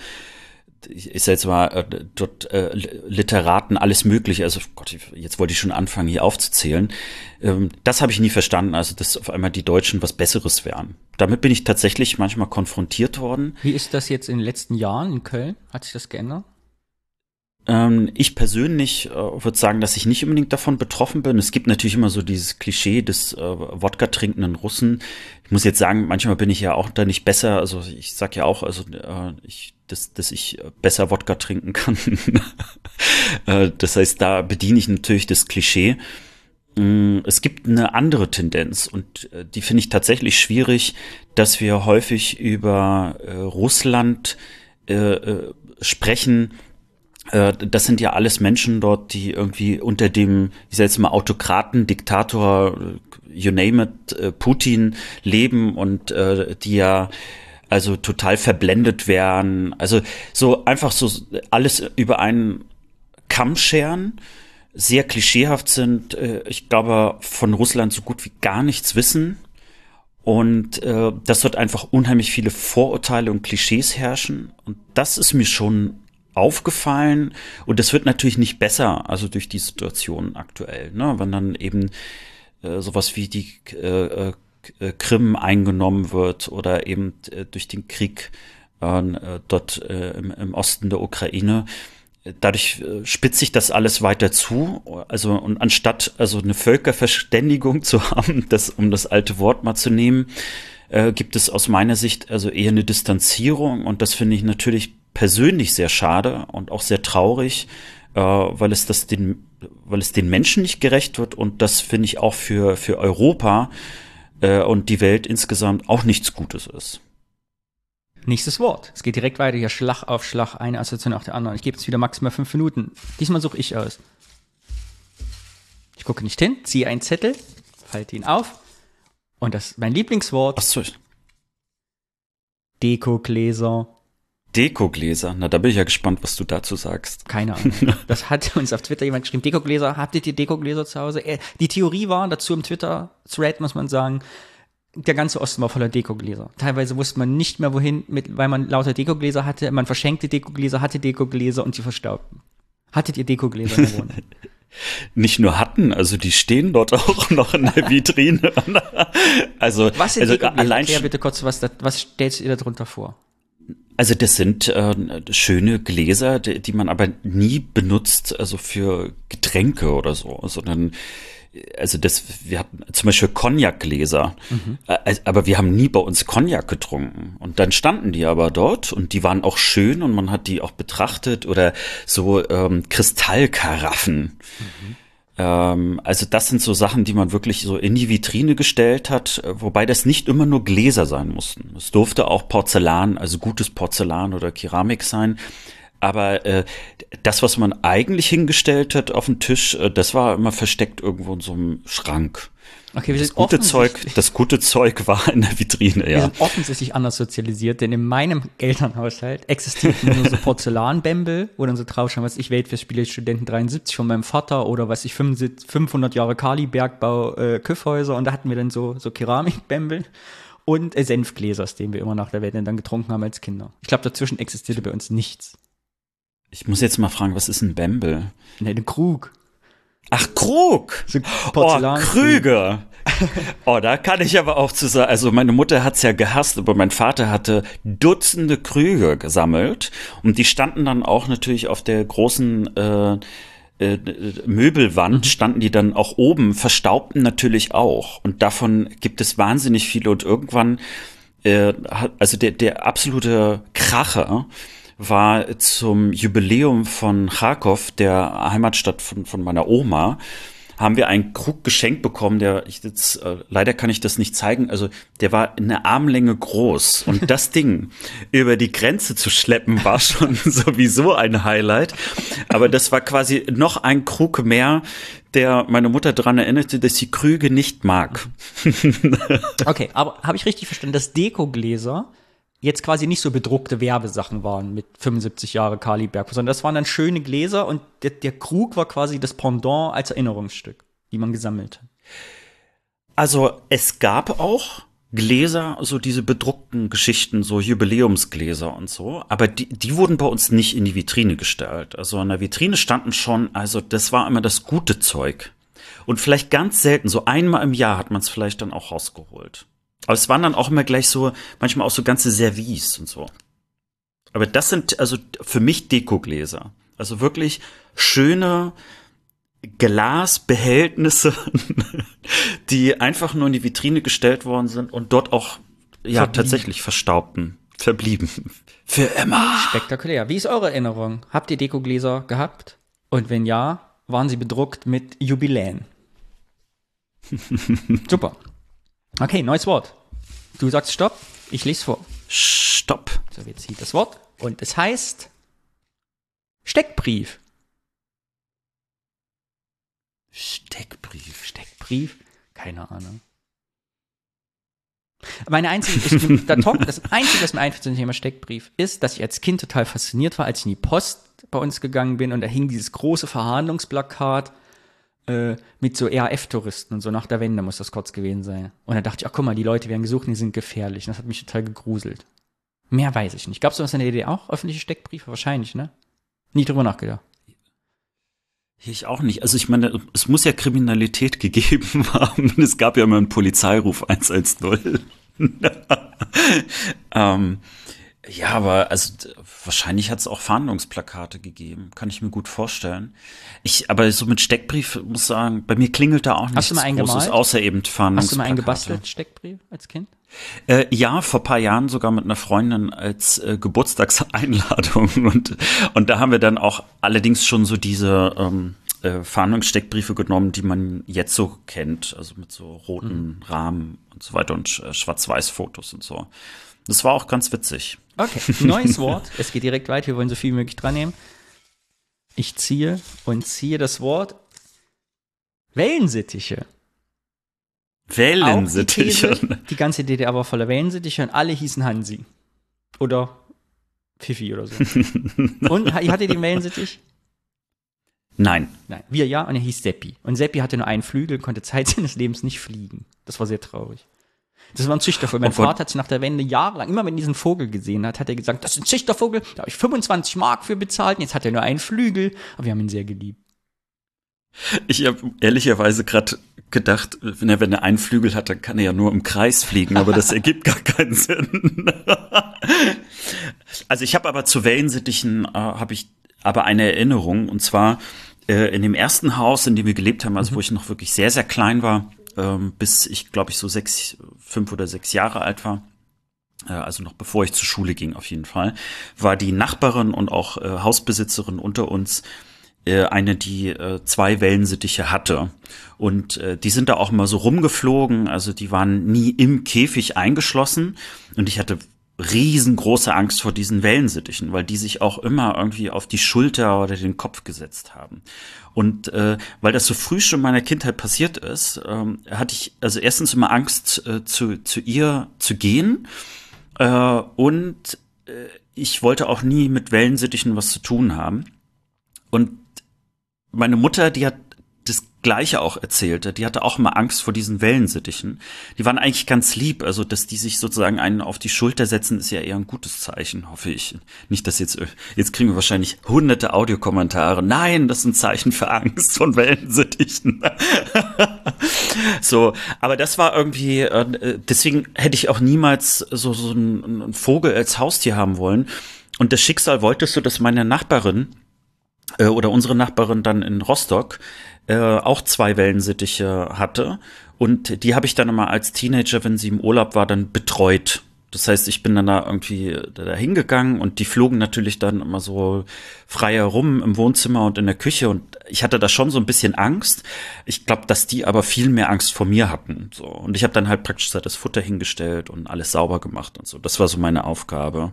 ich, ich sag jetzt mal, äh, dort äh, Literaten, alles mögliche. Also Gott, jetzt wollte ich schon anfangen, hier aufzuzählen. Ähm, das habe ich nie verstanden, also dass auf einmal die Deutschen was Besseres wären. Damit bin ich tatsächlich manchmal konfrontiert worden. Wie ist das jetzt in den letzten Jahren in Köln? Hat sich das geändert? Ähm, ich persönlich äh, würde sagen, dass ich nicht unbedingt davon betroffen bin. Es gibt natürlich immer so dieses Klischee des äh, Wodka trinkenden Russen. Ich muss jetzt sagen, manchmal bin ich ja auch da nicht besser. Also ich sag ja auch, also äh, ich, dass, dass ich besser Wodka trinken kann. äh, das heißt, da bediene ich natürlich das Klischee. Mm, es gibt eine andere Tendenz und äh, die finde ich tatsächlich schwierig, dass wir häufig über äh, Russland äh, äh sprechen, äh, das sind ja alles Menschen dort, die irgendwie unter dem, ich sag jetzt mal, Autokraten, Diktator, you name it, äh, Putin leben und äh, die ja also total verblendet werden. Also so einfach so alles über einen Kamm scheren, sehr klischeehaft sind. Äh, ich glaube, von Russland so gut wie gar nichts wissen. Und äh, dass dort einfach unheimlich viele Vorurteile und Klischees herrschen. Und das ist mir schon aufgefallen und es wird natürlich nicht besser, also durch die Situation aktuell, ne? wenn dann eben äh, sowas wie die äh, äh, Krim eingenommen wird oder eben äh, durch den Krieg äh, dort äh, im, im Osten der Ukraine. Dadurch äh, spitzt sich das alles weiter zu. Also, und anstatt also eine Völkerverständigung zu haben, das, um das alte Wort mal zu nehmen, äh, gibt es aus meiner Sicht also eher eine Distanzierung. Und das finde ich natürlich persönlich sehr schade und auch sehr traurig, äh, weil es das den, weil es den Menschen nicht gerecht wird und das finde ich auch für, für Europa äh, und die Welt insgesamt auch nichts Gutes ist. Nächstes Wort. Es geht direkt weiter hier Schlag auf Schlag, eine Assoziation nach der anderen. Ich gebe jetzt wieder maximal fünf Minuten. Diesmal suche ich aus. Ich gucke nicht hin, ziehe einen Zettel, falte ihn auf. Und das ist mein Lieblingswort. Ach so. Dekogläser. Dekogläser. Na, da bin ich ja gespannt, was du dazu sagst. Keine Ahnung. Das hat uns auf Twitter jemand geschrieben. Dekogläser, habt ihr die Dekogläser zu Hause? Äh, die Theorie war dazu im Twitter-Thread, muss man sagen, der ganze Osten war voller Dekogläser. Teilweise wusste man nicht mehr wohin, mit, weil man lauter Dekogläser hatte. Man verschenkte Dekogläser, hatte Dekogläser und sie verstaubten. Hattet ihr Dekogläser in der Wohnung? nicht nur hatten, also die stehen dort auch noch in der Vitrine. also, was sind also allein Erklär bitte kurz, was, was stellst du dir darunter vor? Also das sind äh, schöne Gläser, die, die man aber nie benutzt, also für Getränke oder so, sondern also das, wir hatten zum Beispiel Cognac-Gläser, mhm. Äh, aber wir haben nie bei uns Cognac getrunken. Und dann standen die aber dort und die waren auch schön und man hat die auch betrachtet oder so ähm, Kristallkaraffen. Mhm. Ähm, also das sind so Sachen, die man wirklich so in die Vitrine gestellt hat, äh, wobei das nicht immer nur Gläser sein mussten. Es durfte auch Porzellan, also gutes Porzellan oder Keramik sein. Aber äh, das, was man eigentlich hingestellt hat auf dem Tisch, äh, das war immer versteckt irgendwo in so einem Schrank. Okay, wir das sind gute Zeug, das gute Zeug war in der Vitrine, ja. Wir sind offensichtlich anders sozialisiert, denn in meinem Elternhaushalt existierten nur so Porzellanbämbel, wo dann so draufschauen, was ich Weltfestspiele Studenten 73 von meinem Vater oder was ich 500 Jahre Kali-Bergbau äh, Küffhäuser und da hatten wir dann so, so Keramikbämbel und äh, Senfgläser, aus denen wir immer nach der Welt dann getrunken haben als Kinder. Ich glaube, dazwischen existierte bei uns nichts. Ich muss jetzt mal fragen, was ist ein Bämbel? Ne, ein Krug. Ach, Krug. So oh, Krüge. oh, da kann ich aber auch zu sagen, also meine Mutter hat's ja gehasst, aber mein Vater hatte Dutzende Krüge gesammelt und die standen dann auch natürlich auf der großen äh, äh, Möbelwand, mhm. standen die dann auch oben, verstaubten natürlich auch. Und davon gibt es wahnsinnig viele und irgendwann, äh, also der, der absolute Kracher, war zum Jubiläum von Kharkov, der Heimatstadt von, von meiner Oma, haben wir einen Krug geschenkt bekommen, der ich jetzt äh, leider kann ich das nicht zeigen, also der war in der Armlänge groß und das Ding über die Grenze zu schleppen war schon sowieso ein Highlight, aber das war quasi noch ein Krug mehr, der meine Mutter daran erinnerte, dass sie Krüge nicht mag. okay, aber habe ich richtig verstanden, dass Dekogläser jetzt quasi nicht so bedruckte Werbesachen waren mit 75 Jahre Kaliberg, sondern das waren dann schöne Gläser und der, der Krug war quasi das Pendant als Erinnerungsstück, die man gesammelt hat. Also es gab auch Gläser, so diese bedruckten Geschichten, so Jubiläumsgläser und so, aber die, die wurden bei uns nicht in die Vitrine gestellt. Also in der Vitrine standen schon, also das war immer das gute Zeug. Und vielleicht ganz selten, so einmal im Jahr hat man es vielleicht dann auch rausgeholt. Aber es waren dann auch immer gleich so, manchmal auch so ganze Service und so. Aber das sind also für mich Dekogläser. Also wirklich schöne Glasbehältnisse, die einfach nur in die Vitrine gestellt worden sind und dort auch ja verblieben. tatsächlich verstaubten, verblieben. Für immer. Spektakulär. Wie ist eure Erinnerung? Habt ihr Dekogläser gehabt? Und wenn ja, waren sie bedruckt mit Jubiläen? Super. Okay, neues Wort. Du sagst Stopp, ich lese vor. Stopp. So, jetzt zieht das Wort. Und es heißt Steckbrief. Steckbrief. Steckbrief? Keine Ahnung. Meine einzige, der Talk, das Einzige, was mir einfällt zum Thema Steckbrief, ist, dass ich als Kind total fasziniert war, als ich in die Post bei uns gegangen bin und da hing dieses große Verhandlungsplakat äh, mit so RAF-Touristen und so nach der Wende muss das kurz gewesen sein. Und da dachte ich, ach guck mal, die Leute werden gesucht und die sind gefährlich. Und das hat mich total gegruselt. Mehr weiß ich nicht. Gab es sowas in der Idee auch? Öffentliche Steckbriefe? Wahrscheinlich, ne? Nie drüber nachgedacht. Ich auch nicht. Also ich meine, es muss ja Kriminalität gegeben haben. Es gab ja immer einen Polizeiruf 110. ähm, ja, aber also wahrscheinlich hat es auch Fahndungsplakate gegeben, kann ich mir gut vorstellen. Ich, aber so mit Steckbrief muss sagen, bei mir klingelt da auch nichts Großes, außer eben Fahndungsplakate. Hast du mal einen gebastelt Steckbrief als Kind? Äh, ja, vor paar Jahren sogar mit einer Freundin als äh, Geburtstagseinladung und und da haben wir dann auch allerdings schon so diese ähm, äh, Fahndungssteckbriefe genommen, die man jetzt so kennt, also mit so roten mhm. Rahmen und so weiter und äh, Schwarz-Weiß-Fotos und so. Das war auch ganz witzig. Okay, neues Wort. Es geht direkt weiter. Wir wollen so viel wie möglich dran nehmen. Ich ziehe und ziehe das Wort Wellensittiche. Wellensittiche. Die, die, ganze DDR war voller Wellensittiche und alle hießen Hansi. Oder Fifi oder so. und hattet ihr den Wellensittich? Nein. Nein. Wir ja, und er hieß Seppi. Und Seppi hatte nur einen Flügel, konnte Zeit seines Lebens nicht fliegen. Das war sehr traurig. Das war ein Züchtervogel. Mein oh Vater hat sich nach der Wende jahrelang, immer wenn er diesen Vogel gesehen hat, hat er gesagt, das ist ein Züchtervogel, da habe ich 25 Mark für bezahlt, und jetzt hat er nur einen Flügel, aber wir haben ihn sehr geliebt. Ich habe ehrlicherweise gerade gedacht, wenn er, wenn er einen Flügel hat, dann kann er ja nur im Kreis fliegen, aber das ergibt gar keinen Sinn. also ich habe aber zu Wellensittichen äh, habe ich aber eine Erinnerung und zwar äh, in dem ersten Haus, in dem wir gelebt haben, also mhm. wo ich noch wirklich sehr sehr klein war, ähm, bis ich glaube ich so sechs, fünf oder sechs Jahre alt war äh, also noch bevor ich zur Schule ging auf jeden Fall, war die Nachbarin und auch äh, Hausbesitzerin unter uns äh, eine, die äh, zwei Wellensittiche hatte. Und äh, die sind da auch mal so rumgeflogen, also die waren nie im Käfig eingeschlossen. Und ich hatte riesengroße Angst vor diesen Wellensittichen, weil die sich auch immer irgendwie auf die Schulter oder den Kopf gesetzt haben. Und äh, weil das so früh schon in meiner Kindheit passiert ist, ähm, hatte ich also erstens immer Angst, äh, zu, zu ihr zu gehen. Äh, und äh, ich wollte auch nie mit Wellensittichen was zu tun haben. Und meine Mutter, die hat Gleiche auch erzählte. Die hatte auch immer Angst vor diesen Wellensittichen. Die waren eigentlich ganz lieb. Also, dass die sich sozusagen einen auf die Schulter setzen, ist ja eher ein gutes Zeichen, hoffe ich. Nicht, dass jetzt, jetzt kriegen wir wahrscheinlich hunderte Audiokommentare. Nein, das ist ein Zeichen für Angst von Wellensittichen. so, aber das war irgendwie, äh, deswegen hätte ich auch niemals so, so einen, einen Vogel als Haustier haben wollen. Und das Schicksal wollte so, dass meine Nachbarin, äh, oder unsere Nachbarin dann in Rostock äh, auch zwei Wellensittiche hatte. Und die habe ich dann immer als Teenager, wenn sie im Urlaub war, dann betreut. Das heißt, ich bin dann da irgendwie da hingegangen und die flogen natürlich dann immer so frei herum im Wohnzimmer und in der Küche und ich hatte da schon so ein bisschen Angst. Ich glaube, dass die aber viel mehr Angst vor mir hatten. So und ich habe dann halt praktisch das Futter hingestellt und alles sauber gemacht und so. Das war so meine Aufgabe.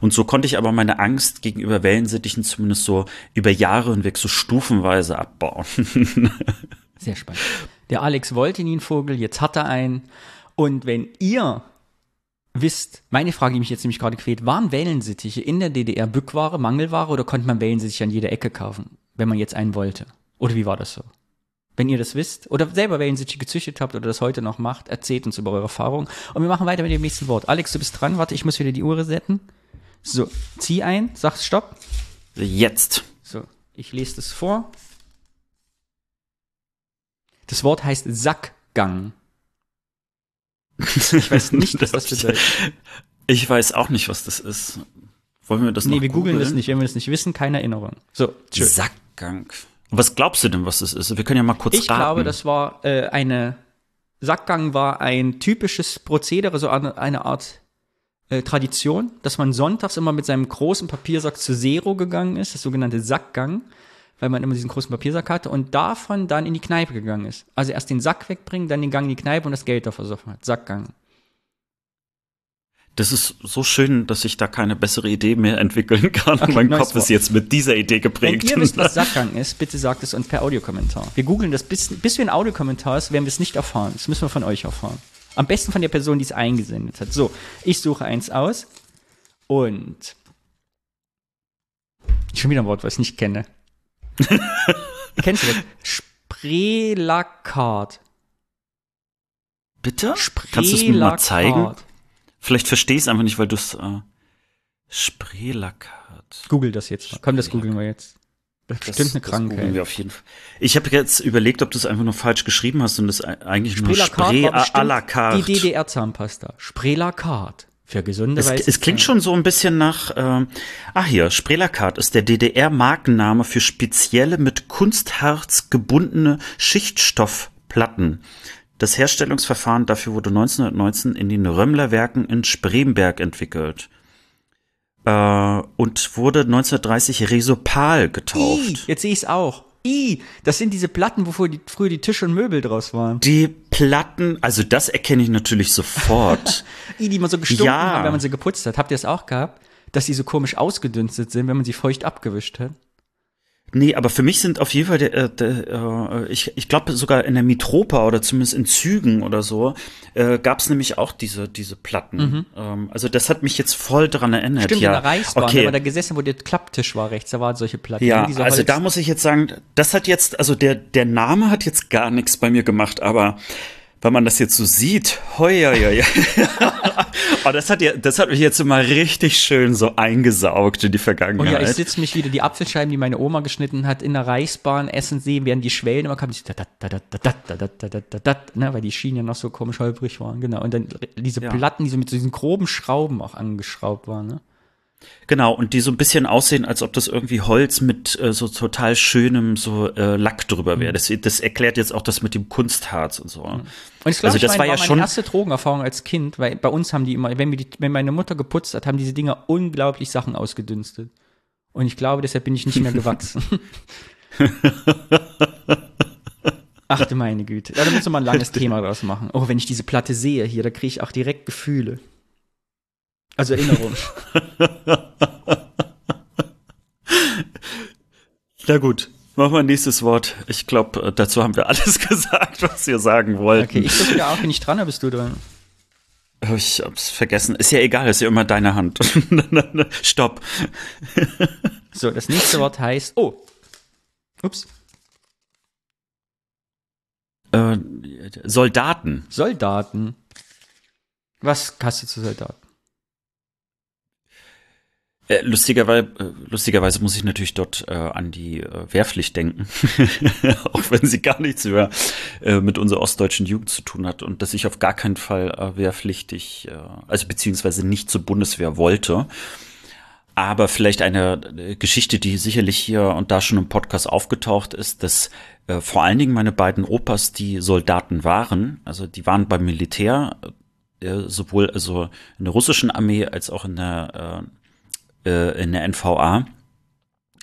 Und so konnte ich aber meine Angst gegenüber Wellensittichen zumindest so über Jahre hinweg so stufenweise abbauen. Sehr spannend. Der Alex wollte nie einen Vogel, jetzt hat er einen. Und wenn ihr wisst, meine Frage, die mich jetzt nämlich gerade quält, waren Wellensittiche in der DDR Bückware, Mangelware oder konnte man Wellensittiche an jeder Ecke kaufen, wenn man jetzt einen wollte? Oder wie war das so? Wenn ihr das wisst oder selber Wellensittiche gezüchtet habt oder das heute noch macht, erzählt uns über eure Erfahrungen. Und wir machen weiter mit dem nächsten Wort. Alex, du bist dran. Warte, ich muss wieder die Uhr resetten. So, zieh ein, sag Stopp. Jetzt. So, ich lese das vor. Das Wort heißt Sackgang. Ich weiß nicht, was das bedeutet. Ich weiß auch nicht, was das ist. Wollen wir das Nee, noch wir googeln das nicht. Wenn wir das nicht wissen, keine Erinnerung. So, tschö. Sackgang. Was glaubst du denn, was das ist? Wir können ja mal kurz Ich raten. glaube, das war äh, eine Sackgang war ein typisches Prozedere, so eine, eine Art äh, Tradition, dass man sonntags immer mit seinem großen Papiersack zu Zero gegangen ist, das sogenannte Sackgang, weil man immer diesen großen Papiersack hatte und davon dann in die Kneipe gegangen ist. Also erst den Sack wegbringen, dann den Gang in die Kneipe und das Geld da versoffen hat. Sackgang. Das ist so schön, dass ich da keine bessere Idee mehr entwickeln kann. Okay, mein Kopf ist Wort. jetzt mit dieser Idee Wenn geprägt. ihr wisst, was Sackgang ist, bitte sagt es uns per Audiokommentar. Wir googeln das, bis, bis wir ein Audiokommentar ist, werden wir es nicht erfahren. Das müssen wir von euch erfahren. Am besten von der Person, die es eingesendet hat. So, ich suche eins aus und schon wieder ein Wort, was ich nicht kenne. Kennst du das? Sprelakat. Bitte? Kannst du es mir mal zeigen? Sprelakat. Vielleicht verstehe ich es einfach nicht, weil du es äh, Sprelakat. Google das jetzt mal. Komm, das googeln wir jetzt. Das ist bestimmt eine Krankheit. wir auf jeden Fall. Ich habe jetzt überlegt, ob du es einfach nur falsch geschrieben hast und das eigentlich nur Sprelakat war à, la carte. die DDR-Zahnpasta. Sprelakat. Für gesunde Es, weiße es klingt schon so ein bisschen nach, äh, ah hier, Sprelakat ist der DDR-Markenname für spezielle mit Kunstharz gebundene Schichtstoffplatten. Das Herstellungsverfahren dafür wurde 1919 in den Römmler-Werken in Spremberg entwickelt. Äh, und wurde 1930 Resopal I, getauft. jetzt sehe ich es auch. I, das sind diese Platten, wovor die, früher die Tische und Möbel draus waren. Die Platten, also das erkenne ich natürlich sofort. I, die man so gestunken Ja. haben, wenn man sie geputzt hat. Habt ihr es auch gehabt? Dass die so komisch ausgedünstet sind, wenn man sie feucht abgewischt hat? Nee, aber für mich sind auf jeden Fall, der, äh, der, äh, ich, ich glaube sogar in der Mitropa oder zumindest in Zügen oder so, äh, gab es nämlich auch diese, diese Platten. Ähm, also das hat mich jetzt voll dran erinnert. Mhm. Stimmt, ja. in der Reichsbahn, okay. man da gesessen, wo der Klapptisch war rechts, da waren solche Platten. Ja, ne, also Holz- da muss ich jetzt sagen, das hat jetzt, also der, der Name hat jetzt gar nichts bei mir gemacht, aber wenn man das jetzt so sieht, hoi, hoi, hoi. oh, das, hat ja, das hat mich jetzt immer richtig schön so eingesaugt in die Vergangenheit. Und ja, ich sitze mich wieder, die Apfelscheiben, die meine Oma geschnitten hat, in der Reichsbahn essen sehen, während die Schwellen immer kamen, ne, weil die Schienen ja noch so komisch holprig waren, genau. Und dann diese ja. Platten, die so mit so diesen groben Schrauben auch angeschraubt waren, ne? Genau, und die so ein bisschen aussehen, als ob das irgendwie Holz mit äh, so total schönem so äh, Lack drüber wäre. Das, das erklärt jetzt auch das mit dem Kunstharz und so. Mhm. Und ich glaube, Also das meine, war war ja meine schon- erste Drogenerfahrung als Kind, weil bei uns haben die immer, wenn, wir die, wenn meine Mutter geputzt hat, haben diese Dinger unglaublich Sachen ausgedünstet. Und ich glaube, deshalb bin ich nicht mehr gewachsen. Ach du meine Güte. Ja, da müssen wir mal ein langes Thema draus machen. Oh, wenn ich diese Platte sehe hier, da kriege ich auch direkt Gefühle. Also Erinnerungen. Na gut, machen wir nächstes Wort. Ich glaube, dazu haben wir alles gesagt, was wir sagen wollten. Okay, ich drücke ja auch, bin ich dran, oder bist du dran? Ich hab's vergessen. Ist ja egal, ist ja immer deine Hand. Stopp. So, das nächste Wort heißt, oh. Ups. Äh, Soldaten. Soldaten. Was hast du zu Soldaten? Äh, lustigerweise, äh, lustigerweise muss ich natürlich dort äh, an die äh, Wehrpflicht denken, auch wenn sie gar nichts mehr äh, mit unserer ostdeutschen Jugend zu tun hat und dass ich auf gar keinen Fall äh, wehrpflichtig, äh, also beziehungsweise nicht zur Bundeswehr wollte. Aber vielleicht eine äh, Geschichte, die sicherlich hier und da schon im Podcast aufgetaucht ist, dass äh, vor allen Dingen meine beiden Opas, die Soldaten waren, also die waren beim Militär, äh, sowohl also in der russischen Armee als auch in der äh, in der NVA,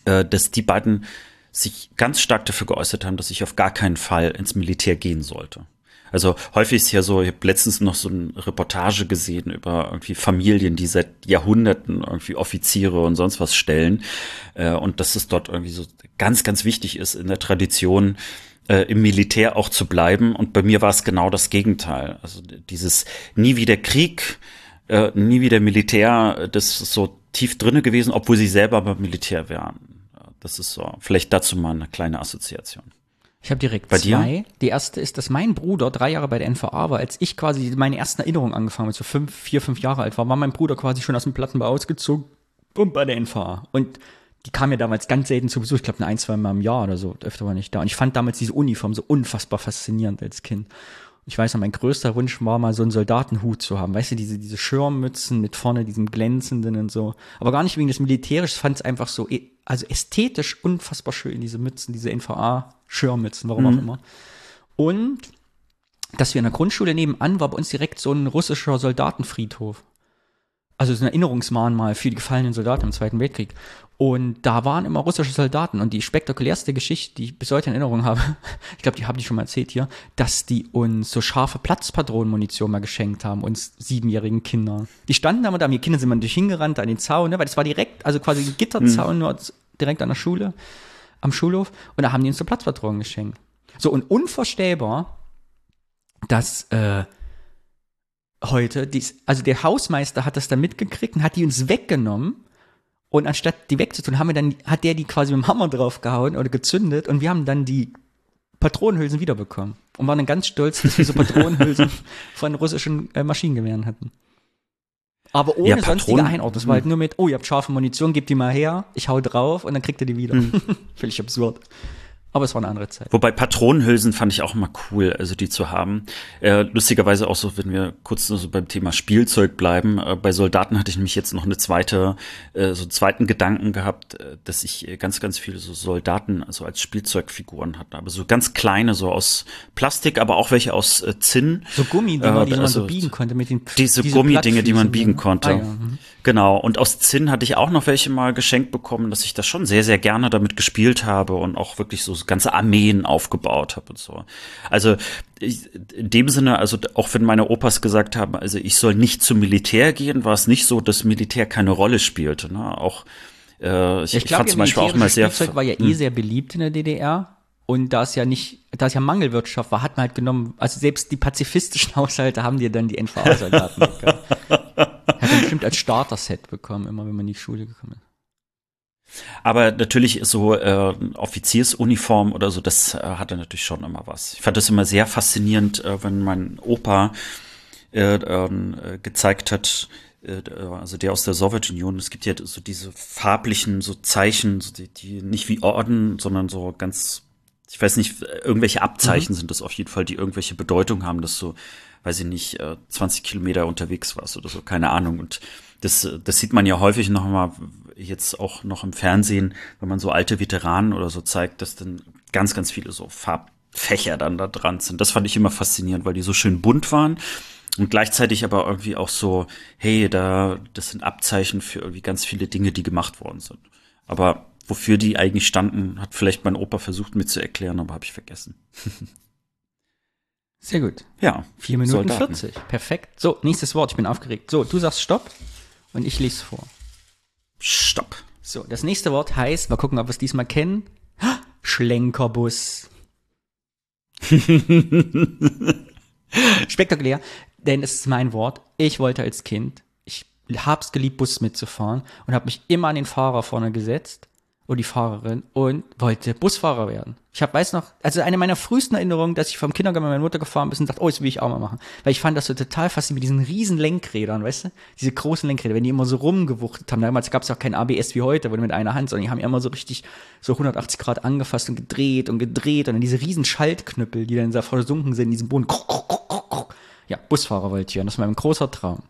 äh, dass die beiden sich ganz stark dafür geäußert haben, dass ich auf gar keinen Fall ins Militär gehen sollte. Also häufig ist ja so, ich habe letztens noch so eine Reportage gesehen über irgendwie Familien, die seit Jahrhunderten irgendwie Offiziere und sonst was stellen. Äh, und dass es dort irgendwie so ganz, ganz wichtig ist, in der Tradition äh, im Militär auch zu bleiben. Und bei mir war es genau das Gegenteil. Also dieses nie wieder Krieg, äh, nie wieder Militär, das ist so tief drinne gewesen, obwohl sie selber beim Militär wären. Das ist so, vielleicht dazu mal eine kleine Assoziation. Ich habe direkt Bei dir? zwei. Die erste ist, dass mein Bruder drei Jahre bei der NVA war. Als ich quasi meine ersten Erinnerungen angefangen habe, so fünf, vier, fünf Jahre alt war, war mein Bruder quasi schon aus dem Plattenbau ausgezogen und bei der NVA. Und die kam ja damals ganz selten zu Besuch. Ich glaube, ein, zwei Mal im Jahr oder so. Öfter war nicht da. Und ich fand damals diese Uniform so unfassbar faszinierend als Kind. Ich weiß noch, mein größter Wunsch war mal so einen Soldatenhut zu haben. Weißt du, diese, diese Schirmmützen mit vorne diesem glänzenden und so. Aber gar nicht wegen des Militärisch, fand es einfach so, e, also ästhetisch unfassbar schön, diese Mützen, diese NVA-Schirmmützen, warum mhm. auch immer. Und dass wir in der Grundschule nebenan war bei uns direkt so ein russischer Soldatenfriedhof also so ein Erinnerungsmahnmal für die gefallenen Soldaten im Zweiten Weltkrieg. Und da waren immer russische Soldaten. Und die spektakulärste Geschichte, die ich bis heute in Erinnerung habe, ich glaube, die habe ich schon mal erzählt hier, dass die uns so scharfe Platzpatronenmunition mal geschenkt haben, uns siebenjährigen Kindern. Die standen da, da haben die Kinder sind mal durch hingerannt an den Zaun, ne, weil das war direkt, also quasi ein Gitterzaun, mhm. nur direkt an der Schule, am Schulhof. Und da haben die uns so Platzpatronen geschenkt. So, und unvorstellbar, dass, äh, heute, dies, also der Hausmeister hat das dann mitgekriegt und hat die uns weggenommen. Und anstatt die wegzutun, haben wir dann, hat der die quasi mit dem Hammer draufgehauen oder gezündet und wir haben dann die Patronenhülsen wiederbekommen. Und waren dann ganz stolz, dass wir so Patronenhülsen von russischen äh, Maschinengewehren hatten. Aber ohne ja, sonstige Einordnung. Das war halt hm. nur mit, oh, ihr habt scharfe Munition, gebt die mal her, ich hau drauf und dann kriegt ihr die wieder. Mhm. Völlig absurd. Aber es war eine andere Zeit. Wobei Patronenhülsen fand ich auch immer cool, also die zu haben. Äh, lustigerweise auch so, wenn wir kurz nur so beim Thema Spielzeug bleiben. Äh, bei Soldaten hatte ich nämlich jetzt noch eine zweite, äh, so einen zweiten Gedanken gehabt, äh, dass ich ganz, ganz viele so Soldaten also als Spielzeugfiguren hatte. Aber so ganz kleine, so aus Plastik, aber auch welche aus äh, Zinn. So Gummidinger, die man also so biegen konnte mit den Diese, diese Gummidinge, die man biegen konnte. Ah, ja. mhm. Genau. Und aus Zinn hatte ich auch noch welche mal geschenkt bekommen, dass ich das schon sehr, sehr gerne damit gespielt habe und auch wirklich so ganze Armeen aufgebaut habe und so. Also in dem Sinne, also auch wenn meine Opas gesagt haben, also ich soll nicht zum Militär gehen, war es nicht so, dass Militär keine Rolle spielte. Ne? Auch äh, ich, ich glaub, fand zum Beispiel auch mal sehr. Spielzeug war ja eh hm. sehr beliebt in der DDR. Und da es ja nicht, da es ja Mangelwirtschaft war, hat man halt genommen, also selbst die pazifistischen Haushalte haben dir dann die NVA-Soldaten Hat man bestimmt als Starter-Set bekommen, immer wenn man in die Schule gekommen ist. Aber natürlich so äh, Offiziersuniform oder so, das äh, hatte natürlich schon immer was. Ich fand das immer sehr faszinierend, äh, wenn mein Opa äh, ähm, äh, gezeigt hat, äh, also der aus der Sowjetunion, es gibt ja so diese farblichen so Zeichen, so die, die nicht wie Orden, sondern so ganz, ich weiß nicht, irgendwelche Abzeichen mhm. sind das auf jeden Fall, die irgendwelche Bedeutung haben, dass so, weiß ich nicht, 20 Kilometer unterwegs warst oder so, keine Ahnung. Und das, das sieht man ja häufig noch mal jetzt auch noch im Fernsehen, wenn man so alte Veteranen oder so zeigt, dass dann ganz, ganz viele so Farbfächer dann da dran sind. Das fand ich immer faszinierend, weil die so schön bunt waren und gleichzeitig aber irgendwie auch so, hey, da, das sind Abzeichen für irgendwie ganz viele Dinge, die gemacht worden sind. Aber wofür die eigentlich standen, hat vielleicht mein Opa versucht mir zu erklären, aber habe ich vergessen. Sehr gut. Ja. Vier Minuten Soldaten. 40. Perfekt. So, nächstes Wort. Ich bin aufgeregt. So, du sagst Stopp und ich lese vor. Stopp. So, das nächste Wort heißt, mal gucken, ob wir es diesmal kennen. Schlenkerbus. Spektakulär, denn es ist mein Wort. Ich wollte als Kind, ich hab's geliebt, Bus mitzufahren und habe mich immer an den Fahrer vorne gesetzt und die Fahrerin und wollte Busfahrer werden. Ich habe weiß noch, also eine meiner frühesten Erinnerungen, dass ich vom Kindergarten mit meiner Mutter gefahren bin und dachte, oh, das will ich auch mal machen. Weil ich fand das so total faszinierend mit diesen riesen Lenkrädern, weißt du? Diese großen Lenkräder, wenn die immer so rumgewuchtet haben. Damals gab es auch kein ABS wie heute, wo du mit einer Hand, sondern die haben immer so richtig so 180 Grad angefasst und gedreht und gedreht und dann diese riesen Schaltknüppel, die dann da versunken sind in diesem Boden. Ja, Busfahrer wollte ich werden. Das war mein großer Traum.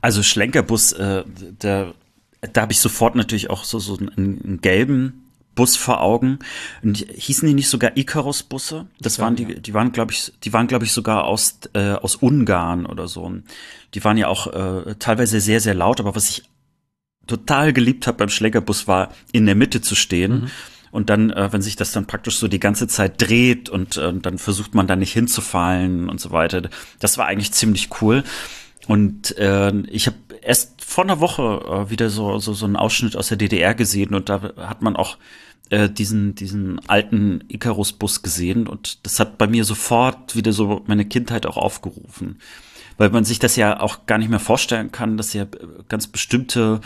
Also Schlenkerbus, äh, der da habe ich sofort natürlich auch so, so einen, einen gelben Bus vor Augen. Und hießen die nicht sogar Icarus-Busse? Das ja, waren die, die waren, glaube ich, die waren, glaube ich, sogar aus, äh, aus Ungarn oder so. Die waren ja auch äh, teilweise sehr, sehr laut, aber was ich total geliebt habe beim Schlägerbus war, in der Mitte zu stehen. Mhm. Und dann, äh, wenn sich das dann praktisch so die ganze Zeit dreht und äh, dann versucht man da nicht hinzufallen und so weiter. Das war eigentlich ziemlich cool. Und äh, ich habe erst vor einer Woche äh, wieder so, so, so einen Ausschnitt aus der DDR gesehen und da hat man auch äh, diesen, diesen alten Icarus-Bus gesehen und das hat bei mir sofort wieder so meine Kindheit auch aufgerufen. Weil man sich das ja auch gar nicht mehr vorstellen kann, dass ja ganz bestimmte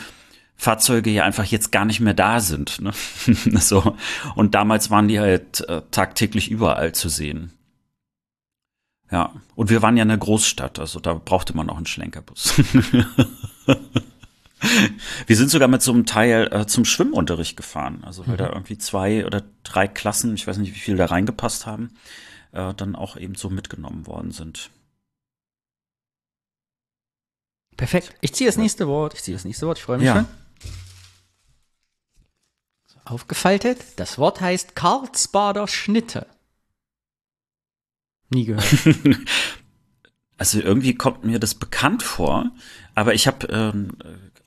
Fahrzeuge ja einfach jetzt gar nicht mehr da sind. Ne? so. Und damals waren die halt äh, tagtäglich überall zu sehen. Ja, und wir waren ja in der Großstadt, also da brauchte man auch einen Schlenkerbus. wir sind sogar mit so einem Teil äh, zum Schwimmunterricht gefahren, also weil mhm. da irgendwie zwei oder drei Klassen, ich weiß nicht, wie viele da reingepasst haben, äh, dann auch eben so mitgenommen worden sind. Perfekt. Ich ziehe das nächste Wort. Ich ziehe das nächste Wort. Ich freue mich Ja. schon. Aufgefaltet. Das Wort heißt Karlsbader Schnitte. Nie gehört. Also irgendwie kommt mir das bekannt vor, aber ich habe ähm,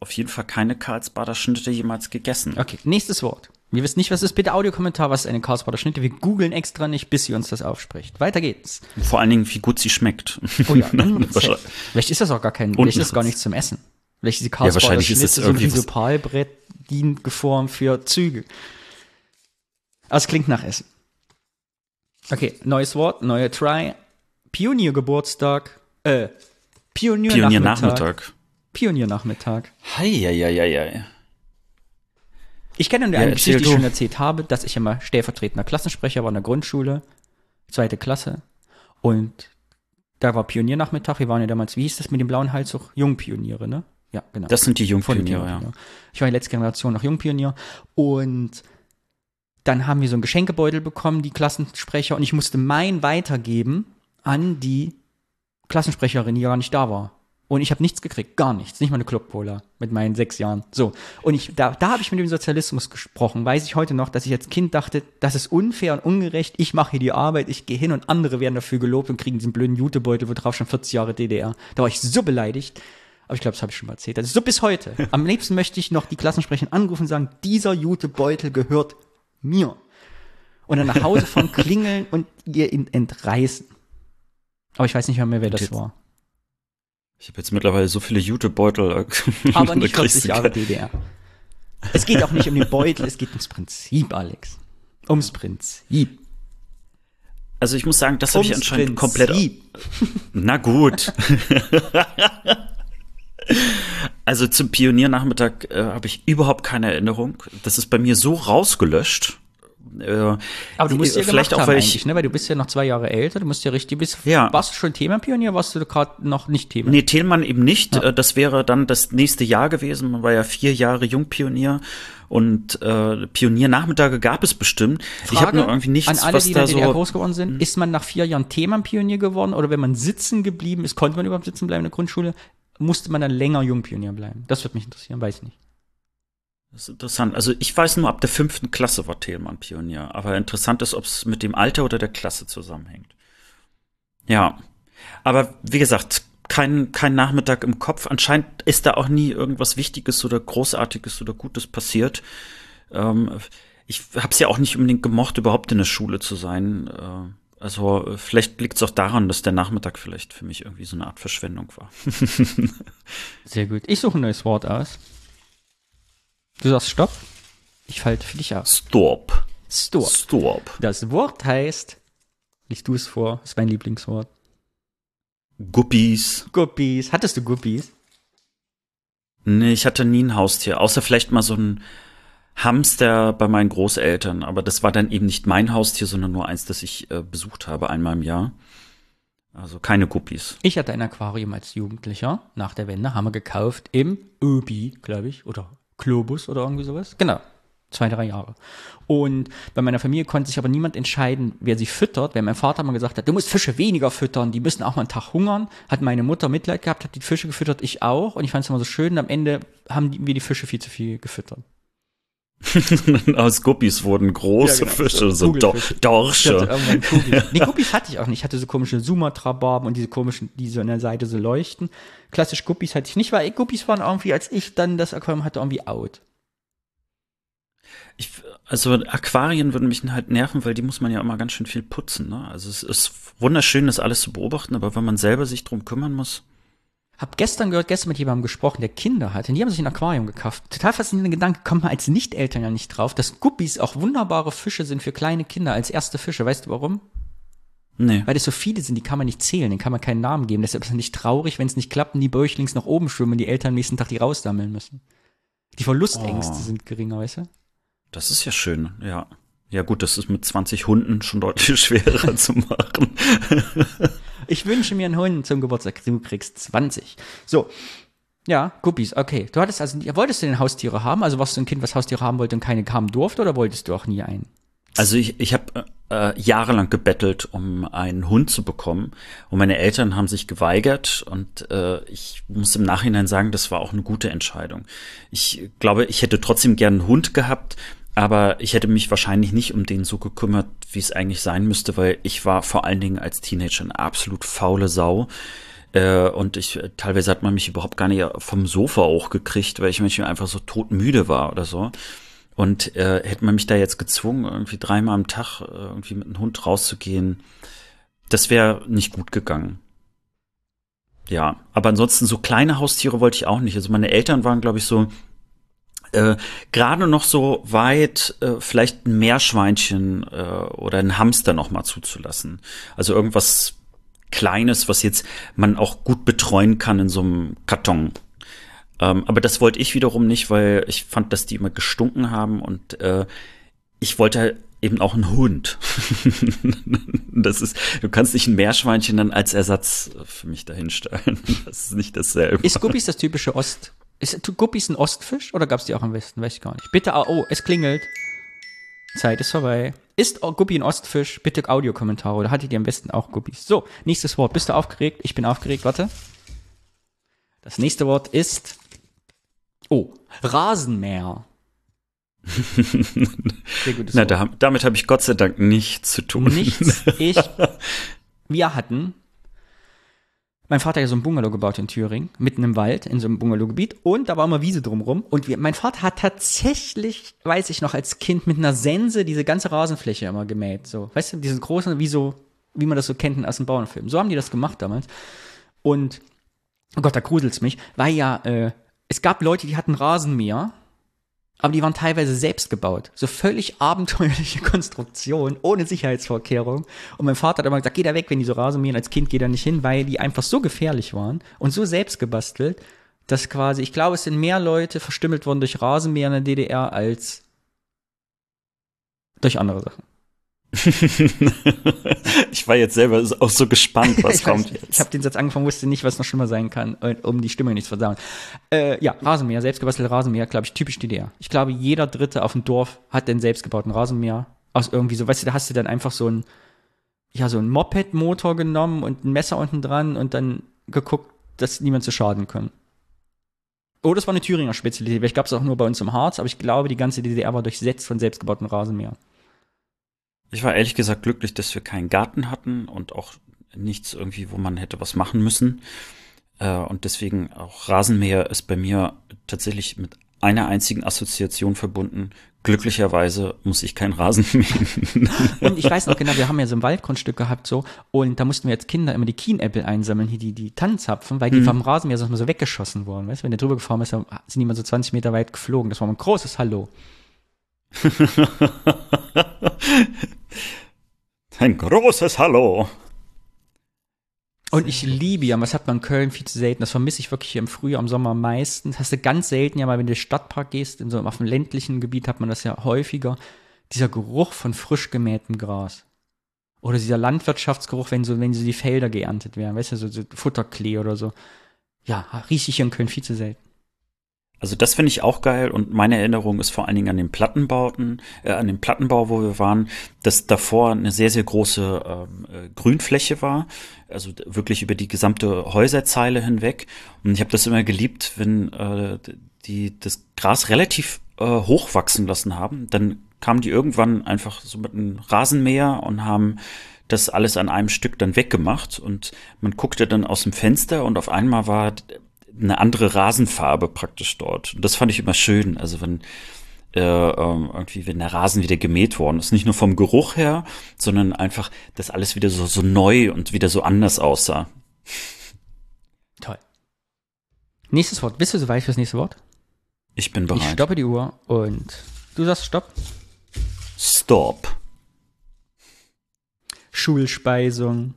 auf jeden Fall keine Karlsbader Schnitte jemals gegessen. Okay, nächstes Wort. Wir wissen nicht, was ist. Bitte Audiokommentar, was ist eine Karlsbader Schnitte. Wir googeln extra nicht, bis sie uns das aufspricht. Weiter geht's. Vor allen Dingen, wie gut sie schmeckt. Oh ja, vielleicht ist das auch gar kein, Und vielleicht ist das gar das- nichts zum Essen. Vielleicht ist die Karlsbader wahrscheinlich ist Schnitte es so ein irgendwie Rhizobalbrett, dient geformt für Züge. Aber es klingt nach Essen. Okay, neues Wort, neue Try. Pioniergeburtstag, äh, Pioniernachmittag. Pioniernachmittag. Pioniernachmittag. Heieieiei. Ich kenne eine Ja, Geschichte, die ich schon erzählt habe, dass ich immer stellvertretender Klassensprecher war in der Grundschule, zweite Klasse. Und da war Pioniernachmittag. Wir waren ja damals, wie hieß das mit dem blauen Halstuch? Jungpioniere, ne? Ja, genau. Das sind die Jungpioniere, ja. Jungpionier. Ich war die letzte Generation noch Jungpionier. Und dann haben wir so einen Geschenkebeutel bekommen, die Klassensprecher, und ich musste mein weitergeben an die Klassensprecherin, die gar nicht da war. Und ich habe nichts gekriegt, gar nichts, nicht mal eine Club-Cola mit meinen sechs Jahren. So. Und ich, da, da habe ich mit dem Sozialismus gesprochen. Weiß ich heute noch, dass ich als Kind dachte, das ist unfair und ungerecht. Ich mache hier die Arbeit, ich gehe hin und andere werden dafür gelobt und kriegen diesen blöden Jutebeutel, wo drauf schon 40 Jahre DDR. Da war ich so beleidigt. Aber ich glaube, das habe ich schon mal erzählt. Also so bis heute. Am liebsten möchte ich noch die Klassensprecherin anrufen und sagen, dieser Jutebeutel gehört mir. Und dann nach Hause von klingeln und ihr ihn entreißen. Aber ich weiß nicht mehr, mehr wer das war. Ich habe jetzt mittlerweile so viele Jutebeutel. äh, Aber nicht kriegst 40 du Jahre DDR. Es geht auch nicht um den Beutel, es geht ums Prinzip, Alex. Ums Prinzip. Also ich muss sagen, das habe ich anscheinend komplett. Prinzip. Na gut. also zum Pioniernachmittag äh, habe ich überhaupt keine Erinnerung. Das ist bei mir so rausgelöscht. Äh, Aber du musst ja vielleicht auch, weil ich. ne? Weil du bist ja noch zwei Jahre älter, du musst ja richtig, bist, Ja. warst du schon Themapionier, warst du gerade noch nicht Thema? Nee, Thelmann eben nicht. Äh, Das wäre dann das nächste Jahr gewesen. Man war ja vier Jahre Jungpionier und äh, Pioniernachmittage gab es bestimmt. ich habe nur irgendwie nichts, an alle, was die in da der DDR so. groß geworden sind. Ist man nach vier Jahren Themenpionier geworden oder wenn man sitzen geblieben ist, konnte man überhaupt sitzen bleiben in der Grundschule, musste man dann länger Jungpionier bleiben? Das würde mich interessieren, weiß ich nicht. Das ist interessant. Also ich weiß nur, ab der fünften Klasse war Thelmann Pionier. Aber interessant ist, ob es mit dem Alter oder der Klasse zusammenhängt. Ja. Aber wie gesagt, kein, kein Nachmittag im Kopf. Anscheinend ist da auch nie irgendwas Wichtiges oder Großartiges oder Gutes passiert. Ähm, ich habe es ja auch nicht unbedingt gemocht, überhaupt in der Schule zu sein. Äh, also vielleicht liegt es auch daran, dass der Nachmittag vielleicht für mich irgendwie so eine Art Verschwendung war. Sehr gut. Ich suche ein neues Wort aus. Du sagst Stopp. Ich falte für dich aus. Stop. Stop. Stop. Das Wort heißt, liest du es vor, ist mein Lieblingswort. Guppies. Guppies. Hattest du Guppies? Nee, ich hatte nie ein Haustier, außer vielleicht mal so ein Hamster bei meinen Großeltern, aber das war dann eben nicht mein Haustier, sondern nur eins, das ich äh, besucht habe einmal im Jahr. Also keine Guppies. Ich hatte ein Aquarium als Jugendlicher. Nach der Wende haben wir gekauft im Öbi, glaube ich, oder Globus oder irgendwie sowas. Genau. Zwei, drei Jahre. Und bei meiner Familie konnte sich aber niemand entscheiden, wer sie füttert. Wenn mein Vater mal gesagt hat, du musst Fische weniger füttern, die müssen auch mal einen Tag hungern, hat meine Mutter Mitleid gehabt, hat die Fische gefüttert, ich auch. Und ich fand es immer so schön. Und am Ende haben wir die Fische viel zu viel gefüttert. Aus Guppies wurden große Ja, genau, Fische, so Kugelfische. Hatte Dorsche. Guppies. Nee, Guppies hatte ich auch nicht. Ich hatte so komische Sumatra-Barben und diese komischen, die so an der Seite so leuchten. Klassisch Guppies hatte ich nicht, weil Guppies waren irgendwie, als ich dann das Aquarium hatte, irgendwie out. Ich, also Aquarien würden mich halt nerven, weil die muss man ja immer ganz schön viel putzen. Ne? Also es ist wunderschön, das alles zu beobachten, aber wenn man selber sich drum kümmern muss. Hab gestern gehört, gestern mit jemandem gesprochen, der Kinder hat. Und die haben sich ein Aquarium gekauft. Total faszinierender Gedanke, kommt man als Nicht-Eltern ja nicht drauf, dass Guppies auch wunderbare Fische sind für kleine Kinder als erste Fische. Weißt du warum? Nee. Weil das so viele sind, die kann man nicht zählen, denen kann man keinen Namen geben. Deshalb ist es nicht traurig, wenn es nicht klappt und die Bäuchlings nach oben schwimmen und die Eltern am nächsten Tag die raussammeln müssen. Die Verlustängste Oh. sind geringer, weißt du? Das ist ja schön, ja. Ja gut, das ist mit 20 Hunden schon deutlich schwerer zu machen. Ich wünsche mir einen Hund zum Geburtstag. Du kriegst 20. So. Ja, Guppies, okay. Du hattest also, wolltest du denn Haustiere haben? Also warst du ein Kind, was Haustiere haben wollte und keine kamen durfte oder wolltest du auch nie einen? Also ich, ich habe äh, jahrelang gebettelt, um einen Hund zu bekommen. Und meine Eltern haben sich geweigert. Und äh, ich muss im Nachhinein sagen, das war auch eine gute Entscheidung. Ich glaube, ich hätte trotzdem gern einen Hund gehabt, aber ich hätte mich wahrscheinlich nicht um den so gekümmert, wie es eigentlich sein müsste, weil ich war vor allen Dingen als Teenager eine absolut faule Sau. Äh, und ich, teilweise hat man mich überhaupt gar nicht vom Sofa hochgekriegt, weil ich manchmal einfach so todmüde war oder so. Und äh, hätte man mich da jetzt gezwungen, irgendwie dreimal am Tag äh, irgendwie mit einem Hund rauszugehen, das wäre nicht gut gegangen. Ja, aber ansonsten so kleine Haustiere wollte ich auch nicht. Also meine Eltern waren, glaube ich, so äh, gerade noch so weit, äh, vielleicht ein Meerschweinchen äh, oder ein Hamster noch mal zuzulassen. Also irgendwas Kleines, was jetzt man auch gut betreuen kann in so einem Karton. Ähm, aber das wollte ich wiederum nicht, weil ich fand, dass die immer gestunken haben und äh, ich wollte eben auch einen Hund. das ist, du kannst nicht ein Meerschweinchen dann als Ersatz für mich dahinstellen. Das ist nicht dasselbe. Ist Guppies das typische Ost? Ist Guppies ein Ostfisch oder gab es die auch im Westen? Weiß ich gar nicht. Bitte, oh, es klingelt. Zeit ist vorbei. Ist Guppi ein Ostfisch? Bitte Audiokommentare oder hattet ihr am besten auch Guppies? So, nächstes Wort. Bist du aufgeregt? Ich bin aufgeregt. Warte. Das nächste Wort ist Oh, Rasenmäher. Sehr gutes Na, da, damit habe ich Gott sei Dank nichts zu tun. Nichts. Ich, wir hatten, mein Vater hat ja so ein Bungalow gebaut in Thüringen, mitten im Wald, in so einem Bungalowgebiet. Und da war immer Wiese drumrum. Und wir, mein Vater hat tatsächlich, weiß ich noch, als Kind mit einer Sense diese ganze Rasenfläche immer gemäht. So, weißt du, diesen großen, wie so, wie man das so kennt aus dem Bauernfilm. So haben die das gemacht damals. Und, oh Gott, da gruselt's mich, weil ja, äh, es gab Leute, die hatten Rasenmäher, aber die waren teilweise selbst gebaut. So völlig abenteuerliche Konstruktion, ohne Sicherheitsvorkehrung. Und mein Vater hat immer gesagt, geh da weg, wenn die so Rasenmähen. Als Kind geh da nicht hin, weil die einfach so gefährlich waren und so selbst gebastelt, dass quasi, ich glaube, es sind mehr Leute verstümmelt worden durch Rasenmäher in der DDR als durch andere Sachen. ich war jetzt selber auch so gespannt, was kommt jetzt. Ich habe den Satz angefangen, wusste nicht, was noch schlimmer sein kann, äh, um die Stimme nicht zu versauen. Äh, ja, Rasenmäher, selbstgebastelte Rasenmäher, glaube ich, typisch DDR. Ich glaube, jeder Dritte auf dem Dorf hat den selbstgebauten Rasenmäher. Aus irgendwie so, weißt du, da hast du dann einfach so ein, ja, so ein Moped-Motor genommen und ein Messer unten dran und dann geguckt, dass niemand zu schaden kann. Oh, das war eine Thüringer Spezialität. Vielleicht gab es auch nur bei uns im Harz, aber ich glaube, die ganze DDR war durchsetzt von selbstgebauten Rasenmähern. Ich war ehrlich gesagt glücklich, dass wir keinen Garten hatten und auch nichts irgendwie, wo man hätte was machen müssen. Äh, und deswegen auch Rasenmäher ist bei mir tatsächlich mit einer einzigen Assoziation verbunden. Glücklicherweise muss ich keinen Rasen mähen. Und ich weiß noch genau, wir haben ja so ein Waldgrundstück gehabt so und da mussten wir als Kinder immer die Kienäppel einsammeln, hier die, die Tannenzapfen, weil die mhm. vom Rasenmäher so, so weggeschossen wurden. Weißt wenn der drüber gefahren ist, sind die immer so 20 Meter weit geflogen. Das war ein großes Hallo. Ein großes Hallo. Und ich liebe ja, was hat man in Köln viel zu selten. Das vermisse ich wirklich hier im Frühjahr, im Sommer am meisten. Das hast du ganz selten ja mal, wenn du in den Stadtpark gehst, in so, auf dem ländlichen Gebiet hat man das ja häufiger. Dieser Geruch von frisch gemähtem Gras. Oder dieser Landwirtschaftsgeruch, wenn so, wenn so die Felder geerntet werden, weißt du, so, so Futterklee oder so. Ja, rieche ich hier in Köln viel zu selten. Also das finde ich auch geil und meine Erinnerung ist vor allen Dingen an den Plattenbauten, äh, an dem Plattenbau, wo wir waren, dass davor eine sehr, sehr große ähm, äh, Grünfläche war, also wirklich über die gesamte Häuserzeile hinweg. Und ich habe das immer geliebt, wenn äh, die das Gras relativ äh, hoch wachsen lassen haben. Dann kamen die irgendwann einfach so mit einem Rasenmäher und haben das alles an einem Stück dann weggemacht und man guckte dann aus dem Fenster und auf einmal war eine andere Rasenfarbe praktisch dort. Und das fand ich immer schön. Also wenn äh, ähm, irgendwie, wenn der Rasen wieder gemäht worden ist, nicht nur vom Geruch her, sondern einfach, dass alles wieder so, so neu und wieder so anders aussah. Toll. Nächstes Wort. Bist du soweit fürs nächste Wort? Ich bin bereit. Ich stoppe die Uhr und du sagst Stopp. Stop. Schulspeisung.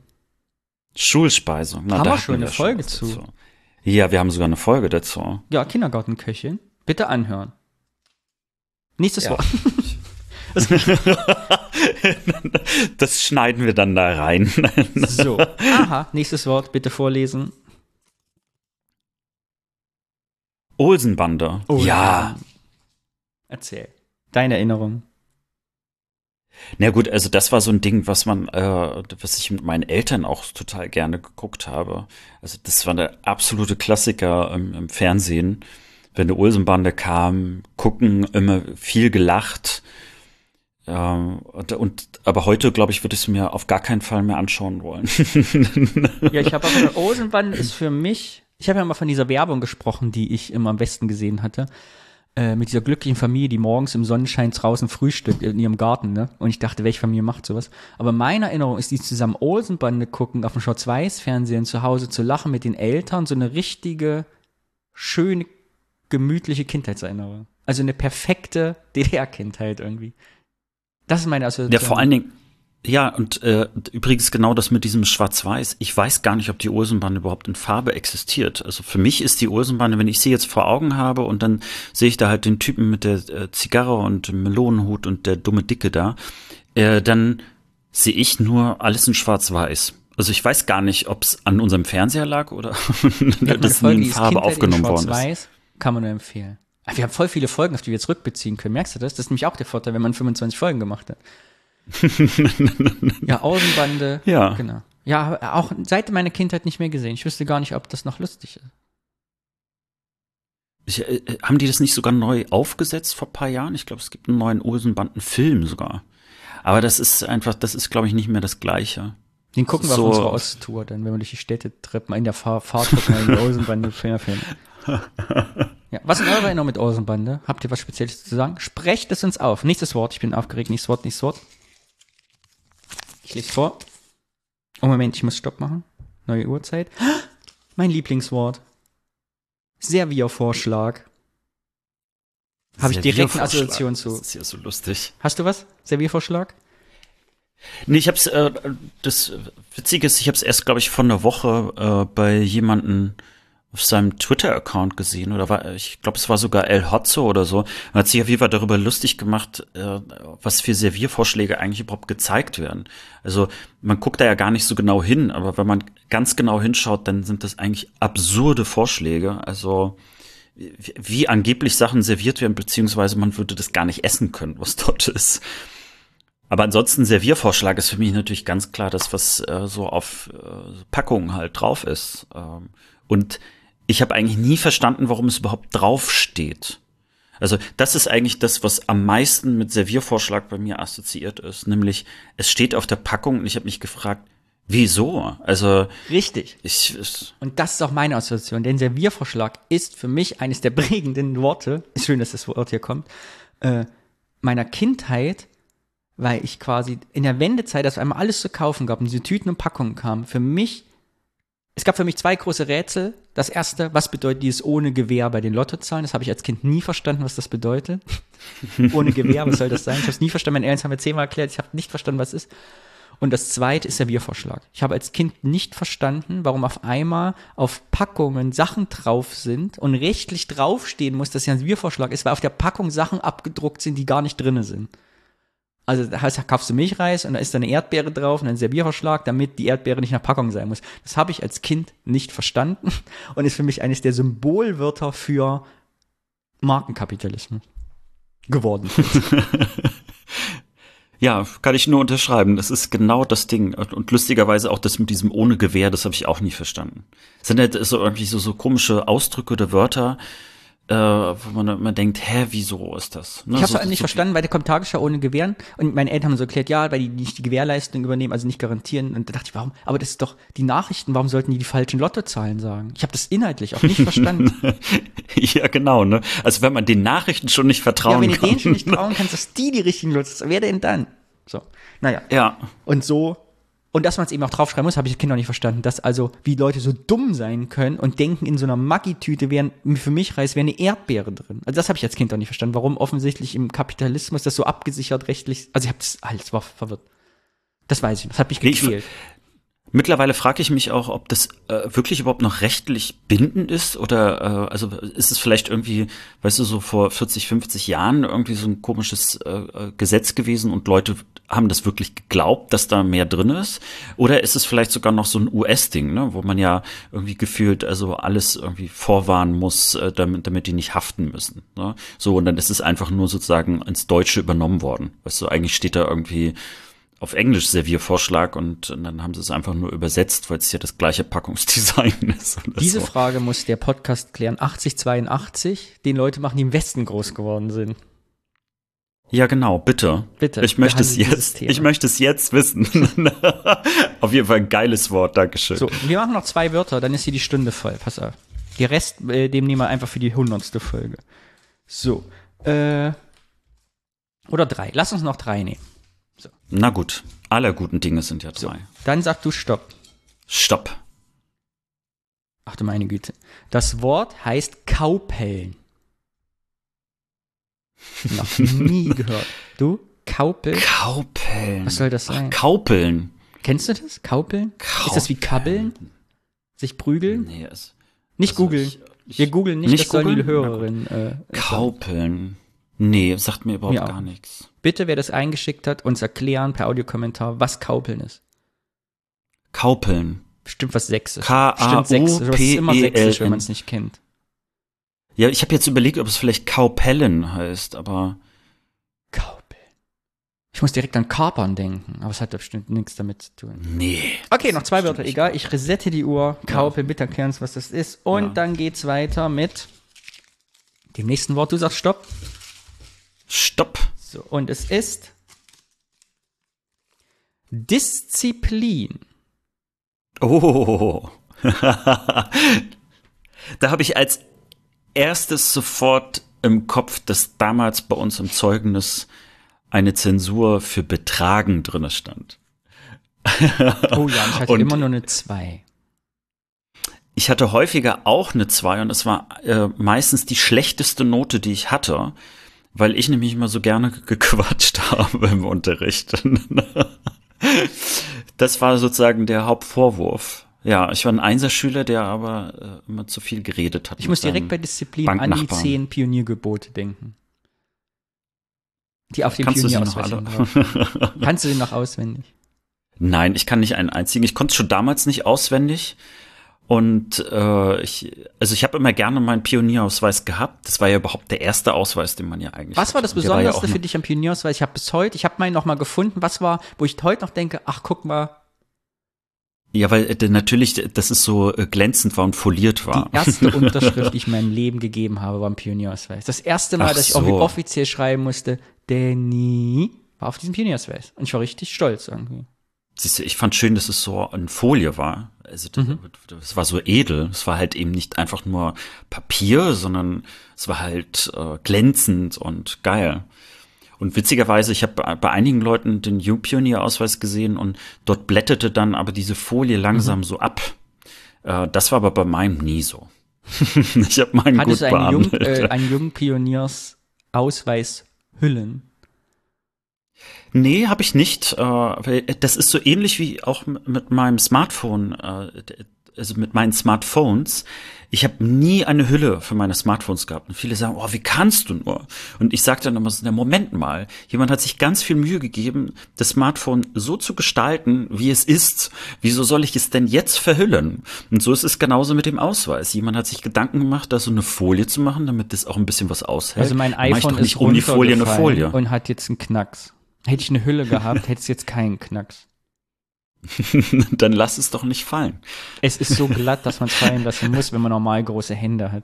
Schulspeisung. Na, Haben wir schon eine Folge zu. Dazu. Ja, wir haben sogar eine Folge dazu. Ja, Kindergartenköchin. Bitte anhören. Nächstes ja. Wort. das schneiden wir dann da rein. so, aha, nächstes Wort, bitte vorlesen. Olsenbande. Oh, ja. Erzähl. Deine Erinnerung. Na gut, also das war so ein Ding, was man, äh, was ich mit meinen Eltern auch total gerne geguckt habe. Also das war der absolute Klassiker im, im Fernsehen. Wenn der Olsenbande kam, gucken, immer viel gelacht. Ähm, und, und, aber heute, glaube ich, würde ich es mir auf gar keinen Fall mehr anschauen wollen. ja, ich habe aber Olsenbande ist für mich, ich habe ja mal von dieser Werbung gesprochen, die ich immer am besten gesehen hatte. Äh, mit dieser glücklichen Familie, die morgens im Sonnenschein draußen frühstückt in ihrem Garten, ne? Und ich dachte, welche Familie macht sowas? Aber meine Erinnerung ist, die zusammen Olsenbande gucken, auf dem Schwarz-Weiß-Fernsehen zu Hause zu lachen mit den Eltern, so eine richtige, schöne, gemütliche Kindheitserinnerung. Also eine perfekte DDR-Kindheit irgendwie. Das ist meine Assoziation. Ja, vor allen Dingen, ja, und äh, übrigens genau das mit diesem Schwarz-Weiß. Ich weiß gar nicht, ob die Olsenbande überhaupt in Farbe existiert. Also für mich ist die Olsenbande, wenn ich sie jetzt vor Augen habe und dann sehe ich da halt den Typen mit der äh, Zigarre und dem Melonenhut und der dumme Dicke da, äh, dann sehe ich nur alles in Schwarz-Weiß. Also ich weiß gar nicht, ob es an unserem Fernseher lag oder das nie in Farbe aufgenommen worden ist. Kann man nur empfehlen. Wir haben voll viele Folgen, auf die wir jetzt rückbeziehen können. Merkst du das? Das ist nämlich auch der Vorteil, wenn man 25 Folgen gemacht hat. ja, Außenbande. Ja. Genau. Ja, auch seit meiner Kindheit nicht mehr gesehen. Ich wüsste gar nicht, ob das noch lustig ist. Ich, äh, äh, haben die das nicht sogar neu aufgesetzt vor ein paar Jahren? Ich glaube, es gibt einen neuen Olsenbanden-Film sogar. Aber das ist einfach, das ist, glaube ich, nicht mehr das Gleiche. Den gucken wir so auf unserer Osttour, dann, wenn wir durch die Städte trippen, in der Fahr Fahrt gucken wir in die Olsenbande-Film. Ja, was sind eure Erinnerungen mit Olsenbande? Habt ihr was Spezielles zu sagen? Sprecht es uns auf. Nächstes Wort, ich bin aufgeregt. Nächstes Wort, nächstes Wort. Ich lese vor. Oh Moment, ich muss Stopp machen. Neue Uhrzeit. Mein Lieblingswort. Serviervorschlag. Habe ich direkt eine Assoziation zu. Das ist ja so lustig. Hast du was? Serviervorschlag? Nee, ich hab's, äh, das Witzige ist, ich hab's erst, glaube ich, vor einer Woche äh, bei jemanden auf seinem Twitter-Account gesehen oder war, ich glaube, es war sogar El Hotzo oder so. Man hat sich auf jeden Fall darüber lustig gemacht, äh, was für Serviervorschläge eigentlich überhaupt gezeigt werden. Also man guckt da ja gar nicht so genau hin, aber wenn man ganz genau hinschaut, dann sind das eigentlich absurde Vorschläge. Also wie, wie angeblich Sachen serviert werden, beziehungsweise man würde das gar nicht essen können, was dort ist. Aber ansonsten Serviervorschlag ist für mich natürlich ganz klar das, was äh, so auf äh, Packungen halt drauf ist. Ähm, und ich habe eigentlich nie verstanden, warum es überhaupt draufsteht. Also das ist eigentlich das, was am meisten mit Serviervorschlag bei mir assoziiert ist. Nämlich, es steht auf der Packung und ich habe mich gefragt, wieso? Also Richtig. Ich, ich, und das ist auch meine Assoziation, denn Serviervorschlag ist für mich eines der prägenden Worte, schön, dass das Wort hier kommt, äh, meiner Kindheit, weil ich quasi in der Wendezeit, dass einmal alles zu kaufen gab und diese Tüten und Packungen kamen, für mich es gab für mich zwei große Rätsel. Das erste, was bedeutet dieses ohne Gewehr bei den Lottozahlen? Das habe ich als Kind nie verstanden, was das bedeutet. ohne Gewehr, was soll das sein? Ich habe es nie verstanden. Meine Eltern haben mir zehnmal erklärt, ich habe nicht verstanden, was es ist. Und das zweite ist der Biervorschlag. Ich habe als Kind nicht verstanden, warum auf einmal auf Packungen Sachen drauf sind und rechtlich draufstehen muss, dass ja ein Biervorschlag ist, weil auf der Packung Sachen abgedruckt sind, die gar nicht drinne sind. Also da heißt, kaufst du Milchreis und da ist da eine Erdbeere drauf und ein Serviervorschlag, damit die Erdbeere nicht nach Packung sein muss. Das habe ich als Kind nicht verstanden und ist für mich eines der Symbolwörter für Markenkapitalismus geworden. Ja, kann ich nur unterschreiben. Das ist genau das Ding. Und lustigerweise auch das mit diesem ohne Gewehr, das habe ich auch nie verstanden. Das sind halt so irgendwie so, so komische Ausdrücke oder Wörter, äh, wo man immer denkt, hä, wieso ist das? Ne? Ich habe es so, nicht so verstanden, weil der kommt Tagesschau ohne Gewehren und meine Eltern haben so erklärt, ja, weil die nicht die Gewährleistung übernehmen, also nicht garantieren. Und da dachte ich, warum? Aber das ist doch die Nachrichten, warum sollten die die falschen Lottozahlen sagen? Ich habe das inhaltlich auch nicht verstanden. ja, genau, ne? Also wenn man den Nachrichten schon nicht vertrauen kann. Ja, wenn du denen schon nicht trauen kannst, dass die die richtigen Lottozahlen, wer denn dann? So, naja. Ja. Und so und dass man es eben auch draufschreiben muss, habe ich das Kind noch nicht verstanden. Dass also, wie Leute so dumm sein können und denken, in so einer Maggi-Tüte wären, für mich Reis wäre eine Erdbeere drin. Also das habe ich als Kind auch nicht verstanden. Warum offensichtlich im Kapitalismus das so abgesichert rechtlich, also ich habe das, alles war verwirrt. Das weiß ich, das hat mich gequält. Mittlerweile frage ich mich auch, ob das äh, wirklich überhaupt noch rechtlich bindend ist oder äh, also ist es vielleicht irgendwie, weißt du, so vor 40, 50 Jahren irgendwie so ein komisches äh, äh, Gesetz gewesen und Leute haben das wirklich geglaubt, dass da mehr drin ist? Oder ist es vielleicht sogar noch so ein US-Ding, ne, wo man ja irgendwie gefühlt also alles irgendwie vorwarnen muss, äh, damit, damit die nicht haften müssen. Ne? So, und dann ist es einfach nur sozusagen ins Deutsche übernommen worden. Weißt du, eigentlich steht da irgendwie auf Englisch Serviervorschlag und, und dann haben sie es einfach nur übersetzt, weil es ja das gleiche Packungsdesign ist. Diese so. Frage muss der Podcast klären. 8082, den Leute machen, die im Westen groß geworden sind. Ja, genau, bitte. Bitte. Ich möchte es jetzt, ich möchte es jetzt wissen. auf jeden Fall ein geiles Wort, Dankeschön. So, wir machen noch zwei Wörter, dann ist hier die Stunde voll. Pass auf. Die Rest, äh, dem nehmen wir einfach für die hundertste Folge. So, äh, oder drei. Lass uns noch drei nehmen. Na gut, alle guten Dinge sind ja zwei. So, dann sag du Stopp. Stopp. Ach du meine Güte. Das Wort heißt Kaupeln. Noch nie gehört. Du? Kaupeln? Kaupeln. Was soll das sein? Ach, Kaupeln. Kennst du das? Kaupeln? Kaupeln? Ist das wie Kabbeln? Sich prügeln? Nee, es, nicht also googeln. Wir googeln nicht, nicht das sollen die Hörerin. Äh, Kaupeln. Nee, sagt mir überhaupt mir gar nichts. Bitte, wer das eingeschickt hat, uns erklären per Audiokommentar, was Kaupeln ist. Kaupeln. Bestimmt was Sächsisch. K-A-U-P-E-L-N. ist immer Sächsisch, wenn man es nicht kennt. Ja, ich habe jetzt überlegt, ob es vielleicht Kaupellen heißt, aber. Kaupeln. Ich muss direkt an Kapern denken, aber es hat bestimmt nichts damit zu tun. Nee. Okay, noch zwei Wörter, egal. Ich resette die Uhr. Kaupeln, ja. bitte erklären was das ist. Und ja. dann geht's weiter mit dem nächsten Wort. Du sagst Stopp. Stopp. So, und es ist Disziplin. Oh. da habe ich als erstes sofort im Kopf, dass damals bei uns im Zeugnis eine Zensur für Betragen drin stand. oh ja, ich hatte und immer nur eine 2. Ich hatte häufiger auch eine 2 und es war äh, meistens die schlechteste Note, die ich hatte weil ich nämlich immer so gerne gequatscht habe im Unterricht. das war sozusagen der Hauptvorwurf. Ja, ich war ein Einserschüler, der aber äh, immer zu viel geredet hat. Ich muss direkt bei Disziplin an die zehn Pioniergebote denken. Die auf dem Kannst Pionier du sie noch alle? Kannst du sie noch auswendig? Nein, ich kann nicht einen einzigen. Ich konnte es schon damals nicht auswendig. Und äh, ich, also ich habe immer gerne meinen Pionierausweis gehabt. Das war ja überhaupt der erste Ausweis, den man ja eigentlich. Was war das Besonderste ja für dich am Pionierausweis? Ich habe bis heute, ich habe meinen noch mal gefunden. Was war, wo ich heute noch denke, ach guck mal. Ja, weil äh, natürlich, das ist so äh, glänzend war und foliert war. Die erste Unterschrift, die ich in meinem Leben gegeben habe, war ein Pionierausweis. Das erste Mal, ach dass ich so. offiziell schreiben musste, Danny, war auf diesem Pionierausweis. Und ich war richtig stolz irgendwie. Ich fand schön, dass es so eine Folie war. Also das, mhm. das war so edel. Es war halt eben nicht einfach nur Papier, sondern es war halt äh, glänzend und geil. Und witzigerweise, ich habe bei einigen Leuten den U-Pionier-Ausweis gesehen und dort blätterte dann aber diese Folie langsam mhm. so ab. Äh, das war aber bei meinem nie so. ich habe meinen Hattest gut du einen, Jung, äh, einen Jungpioniers-Ausweis Hüllen? Nee, habe ich nicht. Äh, das ist so ähnlich wie auch mit meinem Smartphone, äh, also mit meinen Smartphones. Ich habe nie eine Hülle für meine Smartphones gehabt. Und viele sagen, oh, wie kannst du nur? Und ich sage dann immer so, na, Moment mal. Jemand hat sich ganz viel Mühe gegeben, das Smartphone so zu gestalten, wie es ist. Wieso soll ich es denn jetzt verhüllen? Und so ist es genauso mit dem Ausweis. Jemand hat sich Gedanken gemacht, da so eine Folie zu machen, damit das auch ein bisschen was aushält. Also mein iPhone ist um die Folie eine Folie. Und hat jetzt einen Knacks. Hätte ich eine Hülle gehabt, hätte es jetzt keinen Knacks. Dann lass es doch nicht fallen. Es ist so glatt, dass man es fallen lassen muss, wenn man normal große Hände hat.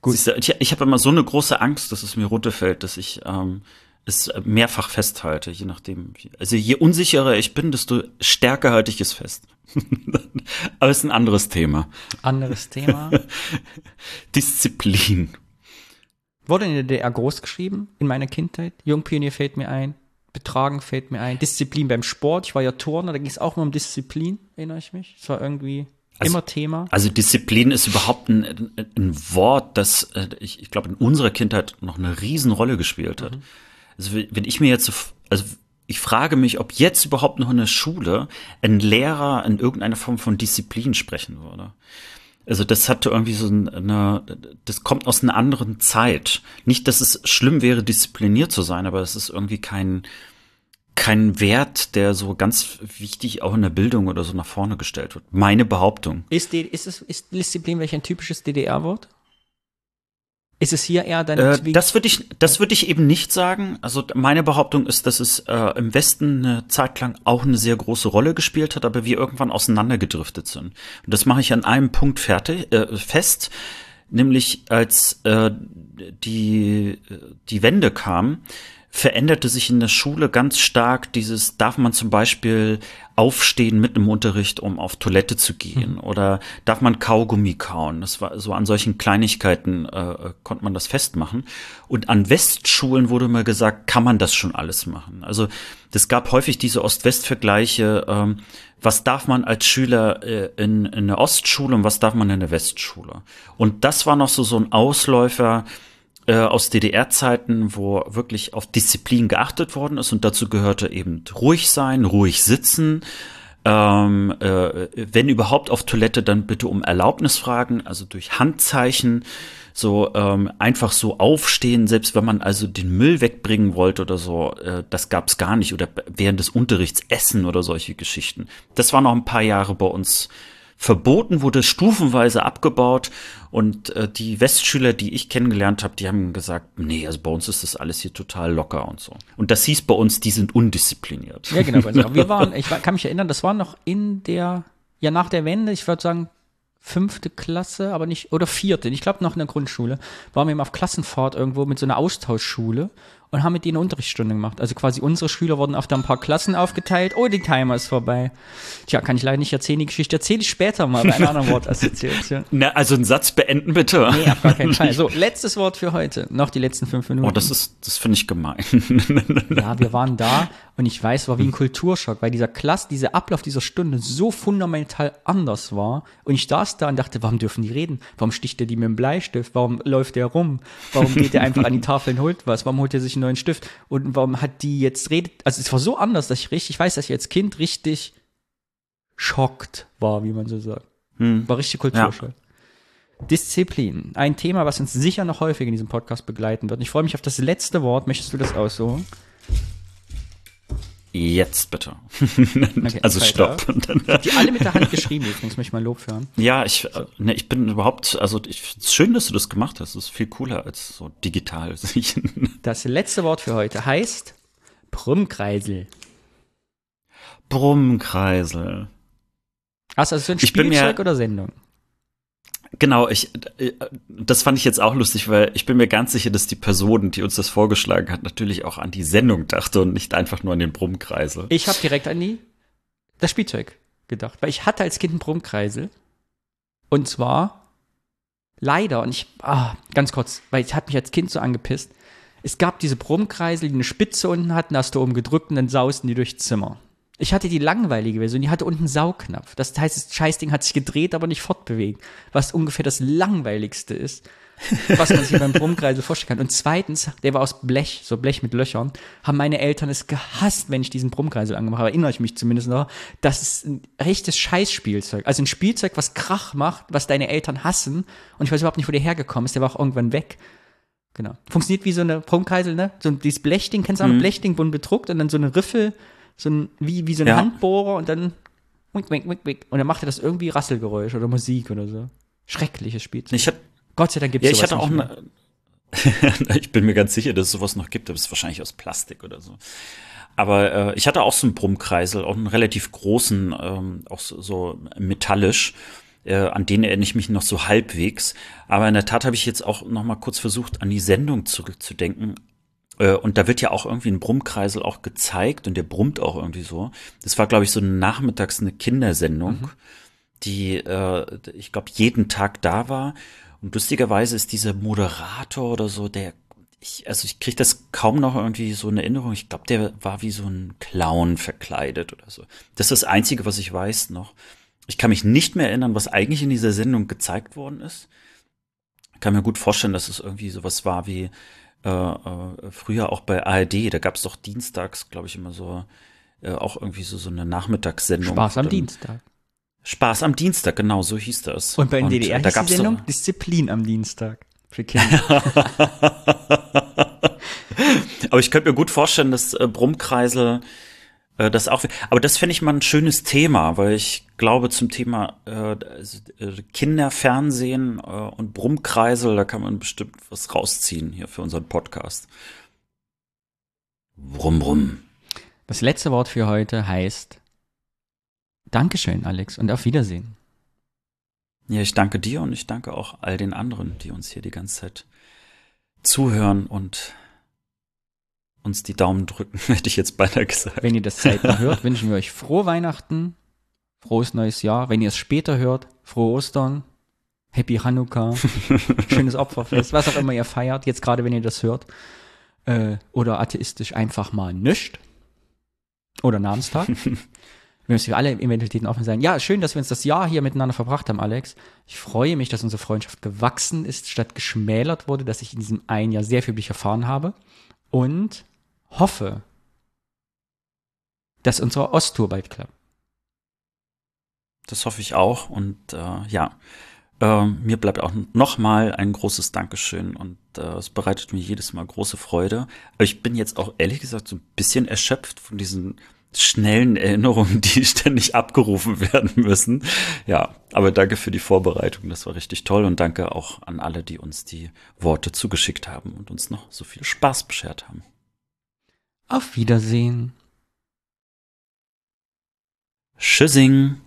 Gut. Du, ich, ich habe immer so eine große Angst, dass es mir runterfällt, dass ich ähm, es mehrfach festhalte, je nachdem. Also je unsicherer ich bin, desto stärker halte ich es fest. Aber es ist ein anderes Thema. Anderes Thema. Disziplin. Wurde in der DDR groß geschrieben in meiner Kindheit. Jungpionier fällt mir ein. Betragen fällt mir ein. Disziplin beim Sport. Ich war ja Turner, da ging es auch immer um Disziplin, erinnere ich mich. Es war irgendwie also, immer Thema. Also Disziplin ist überhaupt ein, ein Wort, das äh, ich, ich glaube in unserer Kindheit noch eine Riesenrolle gespielt hat. Mhm. Also wenn ich mir jetzt, also ich frage mich, ob jetzt überhaupt noch in der Schule ein Lehrer in irgendeiner Form von Disziplin sprechen würde. Also das hatte irgendwie so eine, das kommt aus einer anderen Zeit. Nicht, dass es schlimm wäre, diszipliniert zu sein, aber es ist irgendwie kein, kein Wert, der so ganz wichtig auch in der Bildung oder so nach vorne gestellt wird. Meine Behauptung. Ist, ist, ist Disziplin welch ein typisches DDR-Wort? Ist es hier eher dann? Äh, das würde ich, das würde ich eben nicht sagen. Also meine Behauptung ist, dass es äh, im Westen eine Zeit lang auch eine sehr große Rolle gespielt hat, aber wir irgendwann auseinandergedriftet sind. Und das mache ich an einem Punkt fertig, äh, fest, nämlich als äh, die die Wende kam, veränderte sich in der Schule ganz stark dieses, darf man zum Beispiel aufstehen mit einem Unterricht, um auf Toilette zu gehen? Mhm. Oder darf man Kaugummi kauen? Das war so an solchen Kleinigkeiten äh, konnte man das festmachen. Und an Westschulen wurde mal gesagt, kann man das schon alles machen? Also es gab häufig diese Ost-West-Vergleiche. Ähm, was darf man als Schüler äh, in, in der Ostschule und was darf man in der Westschule? Und das war noch so so ein Ausläufer äh, aus DDR-Zeiten, wo wirklich auf Disziplin geachtet worden ist und dazu gehörte eben ruhig sein, ruhig sitzen. Ähm, äh, wenn überhaupt auf Toilette, dann bitte um Erlaubnis fragen, also durch Handzeichen, so ähm, einfach so aufstehen, selbst wenn man also den Müll wegbringen wollte oder so, äh, das gab's gar nicht oder während des Unterrichts essen oder solche Geschichten. Das war noch ein paar Jahre bei uns verboten, wurde stufenweise abgebaut und äh, die Westschüler, die ich kennengelernt habe, die haben gesagt, nee, also bei uns ist das alles hier total locker und so. Und das hieß bei uns, die sind undiszipliniert. Ja, genau. Wir waren, ich kann mich erinnern, das war noch in der, ja nach der Wende, ich würde sagen fünfte Klasse, aber nicht, oder vierte, ich glaube noch in der Grundschule, waren wir eben auf Klassenfahrt irgendwo mit so einer Austauschschule und haben mit denen Unterrichtsstunde gemacht. Also quasi unsere Schüler wurden auf da ein paar Klassen aufgeteilt. Oh, die Timer ist vorbei. Tja, kann ich leider nicht erzählen. Die Geschichte erzähle ich später mal bei einer anderen Wortassoziation. Na, also einen Satz beenden bitte. Nee, auf gar keinen Fall. So, letztes Wort für heute. Noch die letzten fünf Minuten. Oh, das ist, das finde ich gemein. ja, wir waren da und ich weiß, war wie ein Kulturschock, weil dieser Klasse, dieser Ablauf dieser Stunde so fundamental anders war. Und ich saß da und dachte, warum dürfen die reden? Warum sticht er die mit dem Bleistift? Warum läuft der rum? Warum geht er einfach an die Tafel und holt was? Warum holt er sich einen neuen Stift? Und warum hat die jetzt redet? Also es war so anders, dass ich richtig, ich weiß, dass ich als Kind richtig schockt war, wie man so sagt. Hm. War richtig Kulturschock. Ja. Disziplin. Ein Thema, was uns sicher noch häufig in diesem Podcast begleiten wird. Ich freue mich auf das letzte Wort. Möchtest du das aussuchen? Jetzt bitte. Okay, also stopp. Die alle mit der Hand geschrieben, übrigens, möchte ich mal Lob hören. Ja, ich, ne, ich bin überhaupt, also ich schön, dass du das gemacht hast. Das ist viel cooler als so digital. das letzte Wort für heute heißt Brummkreisel. Brummkreisel. Du also ein Spielzeug oder Sendung? Genau, ich, äh, das fand ich jetzt auch lustig, weil ich bin mir ganz sicher, dass die Person, die uns das vorgeschlagen hat, natürlich auch an die Sendung dachte und nicht einfach nur an den Brummkreisel. Ich habe direkt an die, das Spielzeug gedacht, weil ich hatte als Kind einen Brummkreisel. Und zwar, leider, und ich, ah, ganz kurz, weil es hat mich als Kind so angepisst. Es gab diese Brummkreisel, die eine Spitze unten hatten, hast du oben gedrückt und dann sausten die durchs Zimmer. Ich hatte die langweilige Version, die hatte unten Saugnapf. Das heißt, das Scheißding hat sich gedreht, aber nicht fortbewegt. Was ungefähr das langweiligste ist, was man sich beim Brummkreisel vorstellen kann. Und zweitens, der war aus Blech, so Blech mit Löchern, haben meine Eltern es gehasst, wenn ich diesen Brummkreisel angemacht habe. Erinnere ich mich zumindest noch. Das ist ein echtes Scheißspielzeug. Also ein Spielzeug, was Krach macht, was deine Eltern hassen. Und ich weiß überhaupt nicht, wo der hergekommen ist. Der war auch irgendwann weg. Genau. Funktioniert wie so eine Brummkreisel, ne? So dieses Blechding, kennst du auch mhm. ein Blechding, bunt bedruckt und dann so eine Riffel so ein, wie, wie so ein ja. Handbohrer und dann wink, wink, wink, wink. Und dann macht er das irgendwie Rasselgeräusch oder Musik oder so. Schreckliches Spielzeug. Ich hat, Gott sei Dank gibt es ja, ich hatte auch eine, ich bin mir ganz sicher, dass es sowas noch gibt, aber es ist wahrscheinlich aus Plastik oder so. Aber äh, ich hatte auch so einen Brummkreisel, auch einen relativ großen, ähm, auch so, so metallisch, äh, an den erinnere ich mich noch so halbwegs. Aber in der Tat habe ich jetzt auch noch mal kurz versucht, an die Sendung zurückzudenken. Äh, und da wird ja auch irgendwie ein Brummkreisel auch gezeigt und der brummt auch irgendwie so. Das war, glaube ich, so nachmittags eine Kindersendung, mhm. die, äh, ich glaube, jeden Tag da war. Und lustigerweise ist dieser Moderator oder so, der, ich, also ich kriege das kaum noch irgendwie so in Erinnerung. Ich glaube, der war wie so ein Clown verkleidet oder so. Das ist das Einzige, was ich weiß noch. Ich kann mich nicht mehr erinnern, was eigentlich in dieser Sendung gezeigt worden ist. Ich kann mir gut vorstellen, dass es irgendwie sowas war wie äh, äh, früher auch bei ARD, da gab es doch dienstags, glaube ich, immer so äh, auch irgendwie so, so eine Nachmittagssendung. Spaß am Dienstag. Spaß am Dienstag, genau, so hieß das. Und beim DDR da hieß gab's die Sendung doch, Disziplin am Dienstag. Für Kinder. Aber ich könnte mir gut vorstellen, dass äh, Brummkreisel äh, das auch. Aber das fände ich mal ein schönes Thema, weil ich glaube, zum Thema äh, also, äh, Kinderfernsehen äh, und Brummkreisel, da kann man bestimmt was rausziehen hier für unseren Podcast. Brumm, brumm. Das letzte Wort für heute heißt Dankeschön, Alex, und auf Wiedersehen. Ja, ich danke dir und ich danke auch all den anderen, die uns hier die ganze Zeit zuhören und uns die Daumen drücken, hätte ich jetzt beinahe gesagt. Wenn ihr das zeitnah hört, wünschen wir euch frohe Weihnachten, frohes neues Jahr. Wenn ihr es später hört, frohe Ostern, Happy Hanukkah, schönes Opferfest, was auch immer ihr feiert, jetzt gerade wenn ihr das hört. Äh, oder atheistisch einfach mal nischt. Oder Namenstag. Wir müssen für alle Eventualitäten offen sein. Ja, schön, dass wir uns das Jahr hier miteinander verbracht haben, Alex. Ich freue mich, dass unsere Freundschaft gewachsen ist, statt geschmälert wurde, dass ich in diesem einen Jahr sehr viel über dich erfahren habe. Und hoffe, dass unsere Osttour bald klappt. Das hoffe ich auch. Und äh, ja, äh, mir bleibt auch nochmal ein großes Dankeschön und äh, es bereitet mir jedes Mal große Freude. Aber ich bin jetzt auch ehrlich gesagt so ein bisschen erschöpft von diesen schnellen Erinnerungen, die ständig abgerufen werden müssen. Ja, aber danke für die Vorbereitung. Das war richtig toll und danke auch an alle, die uns die Worte zugeschickt haben und uns noch so viel Spaß beschert haben. Auf Wiedersehen. Tschüssing.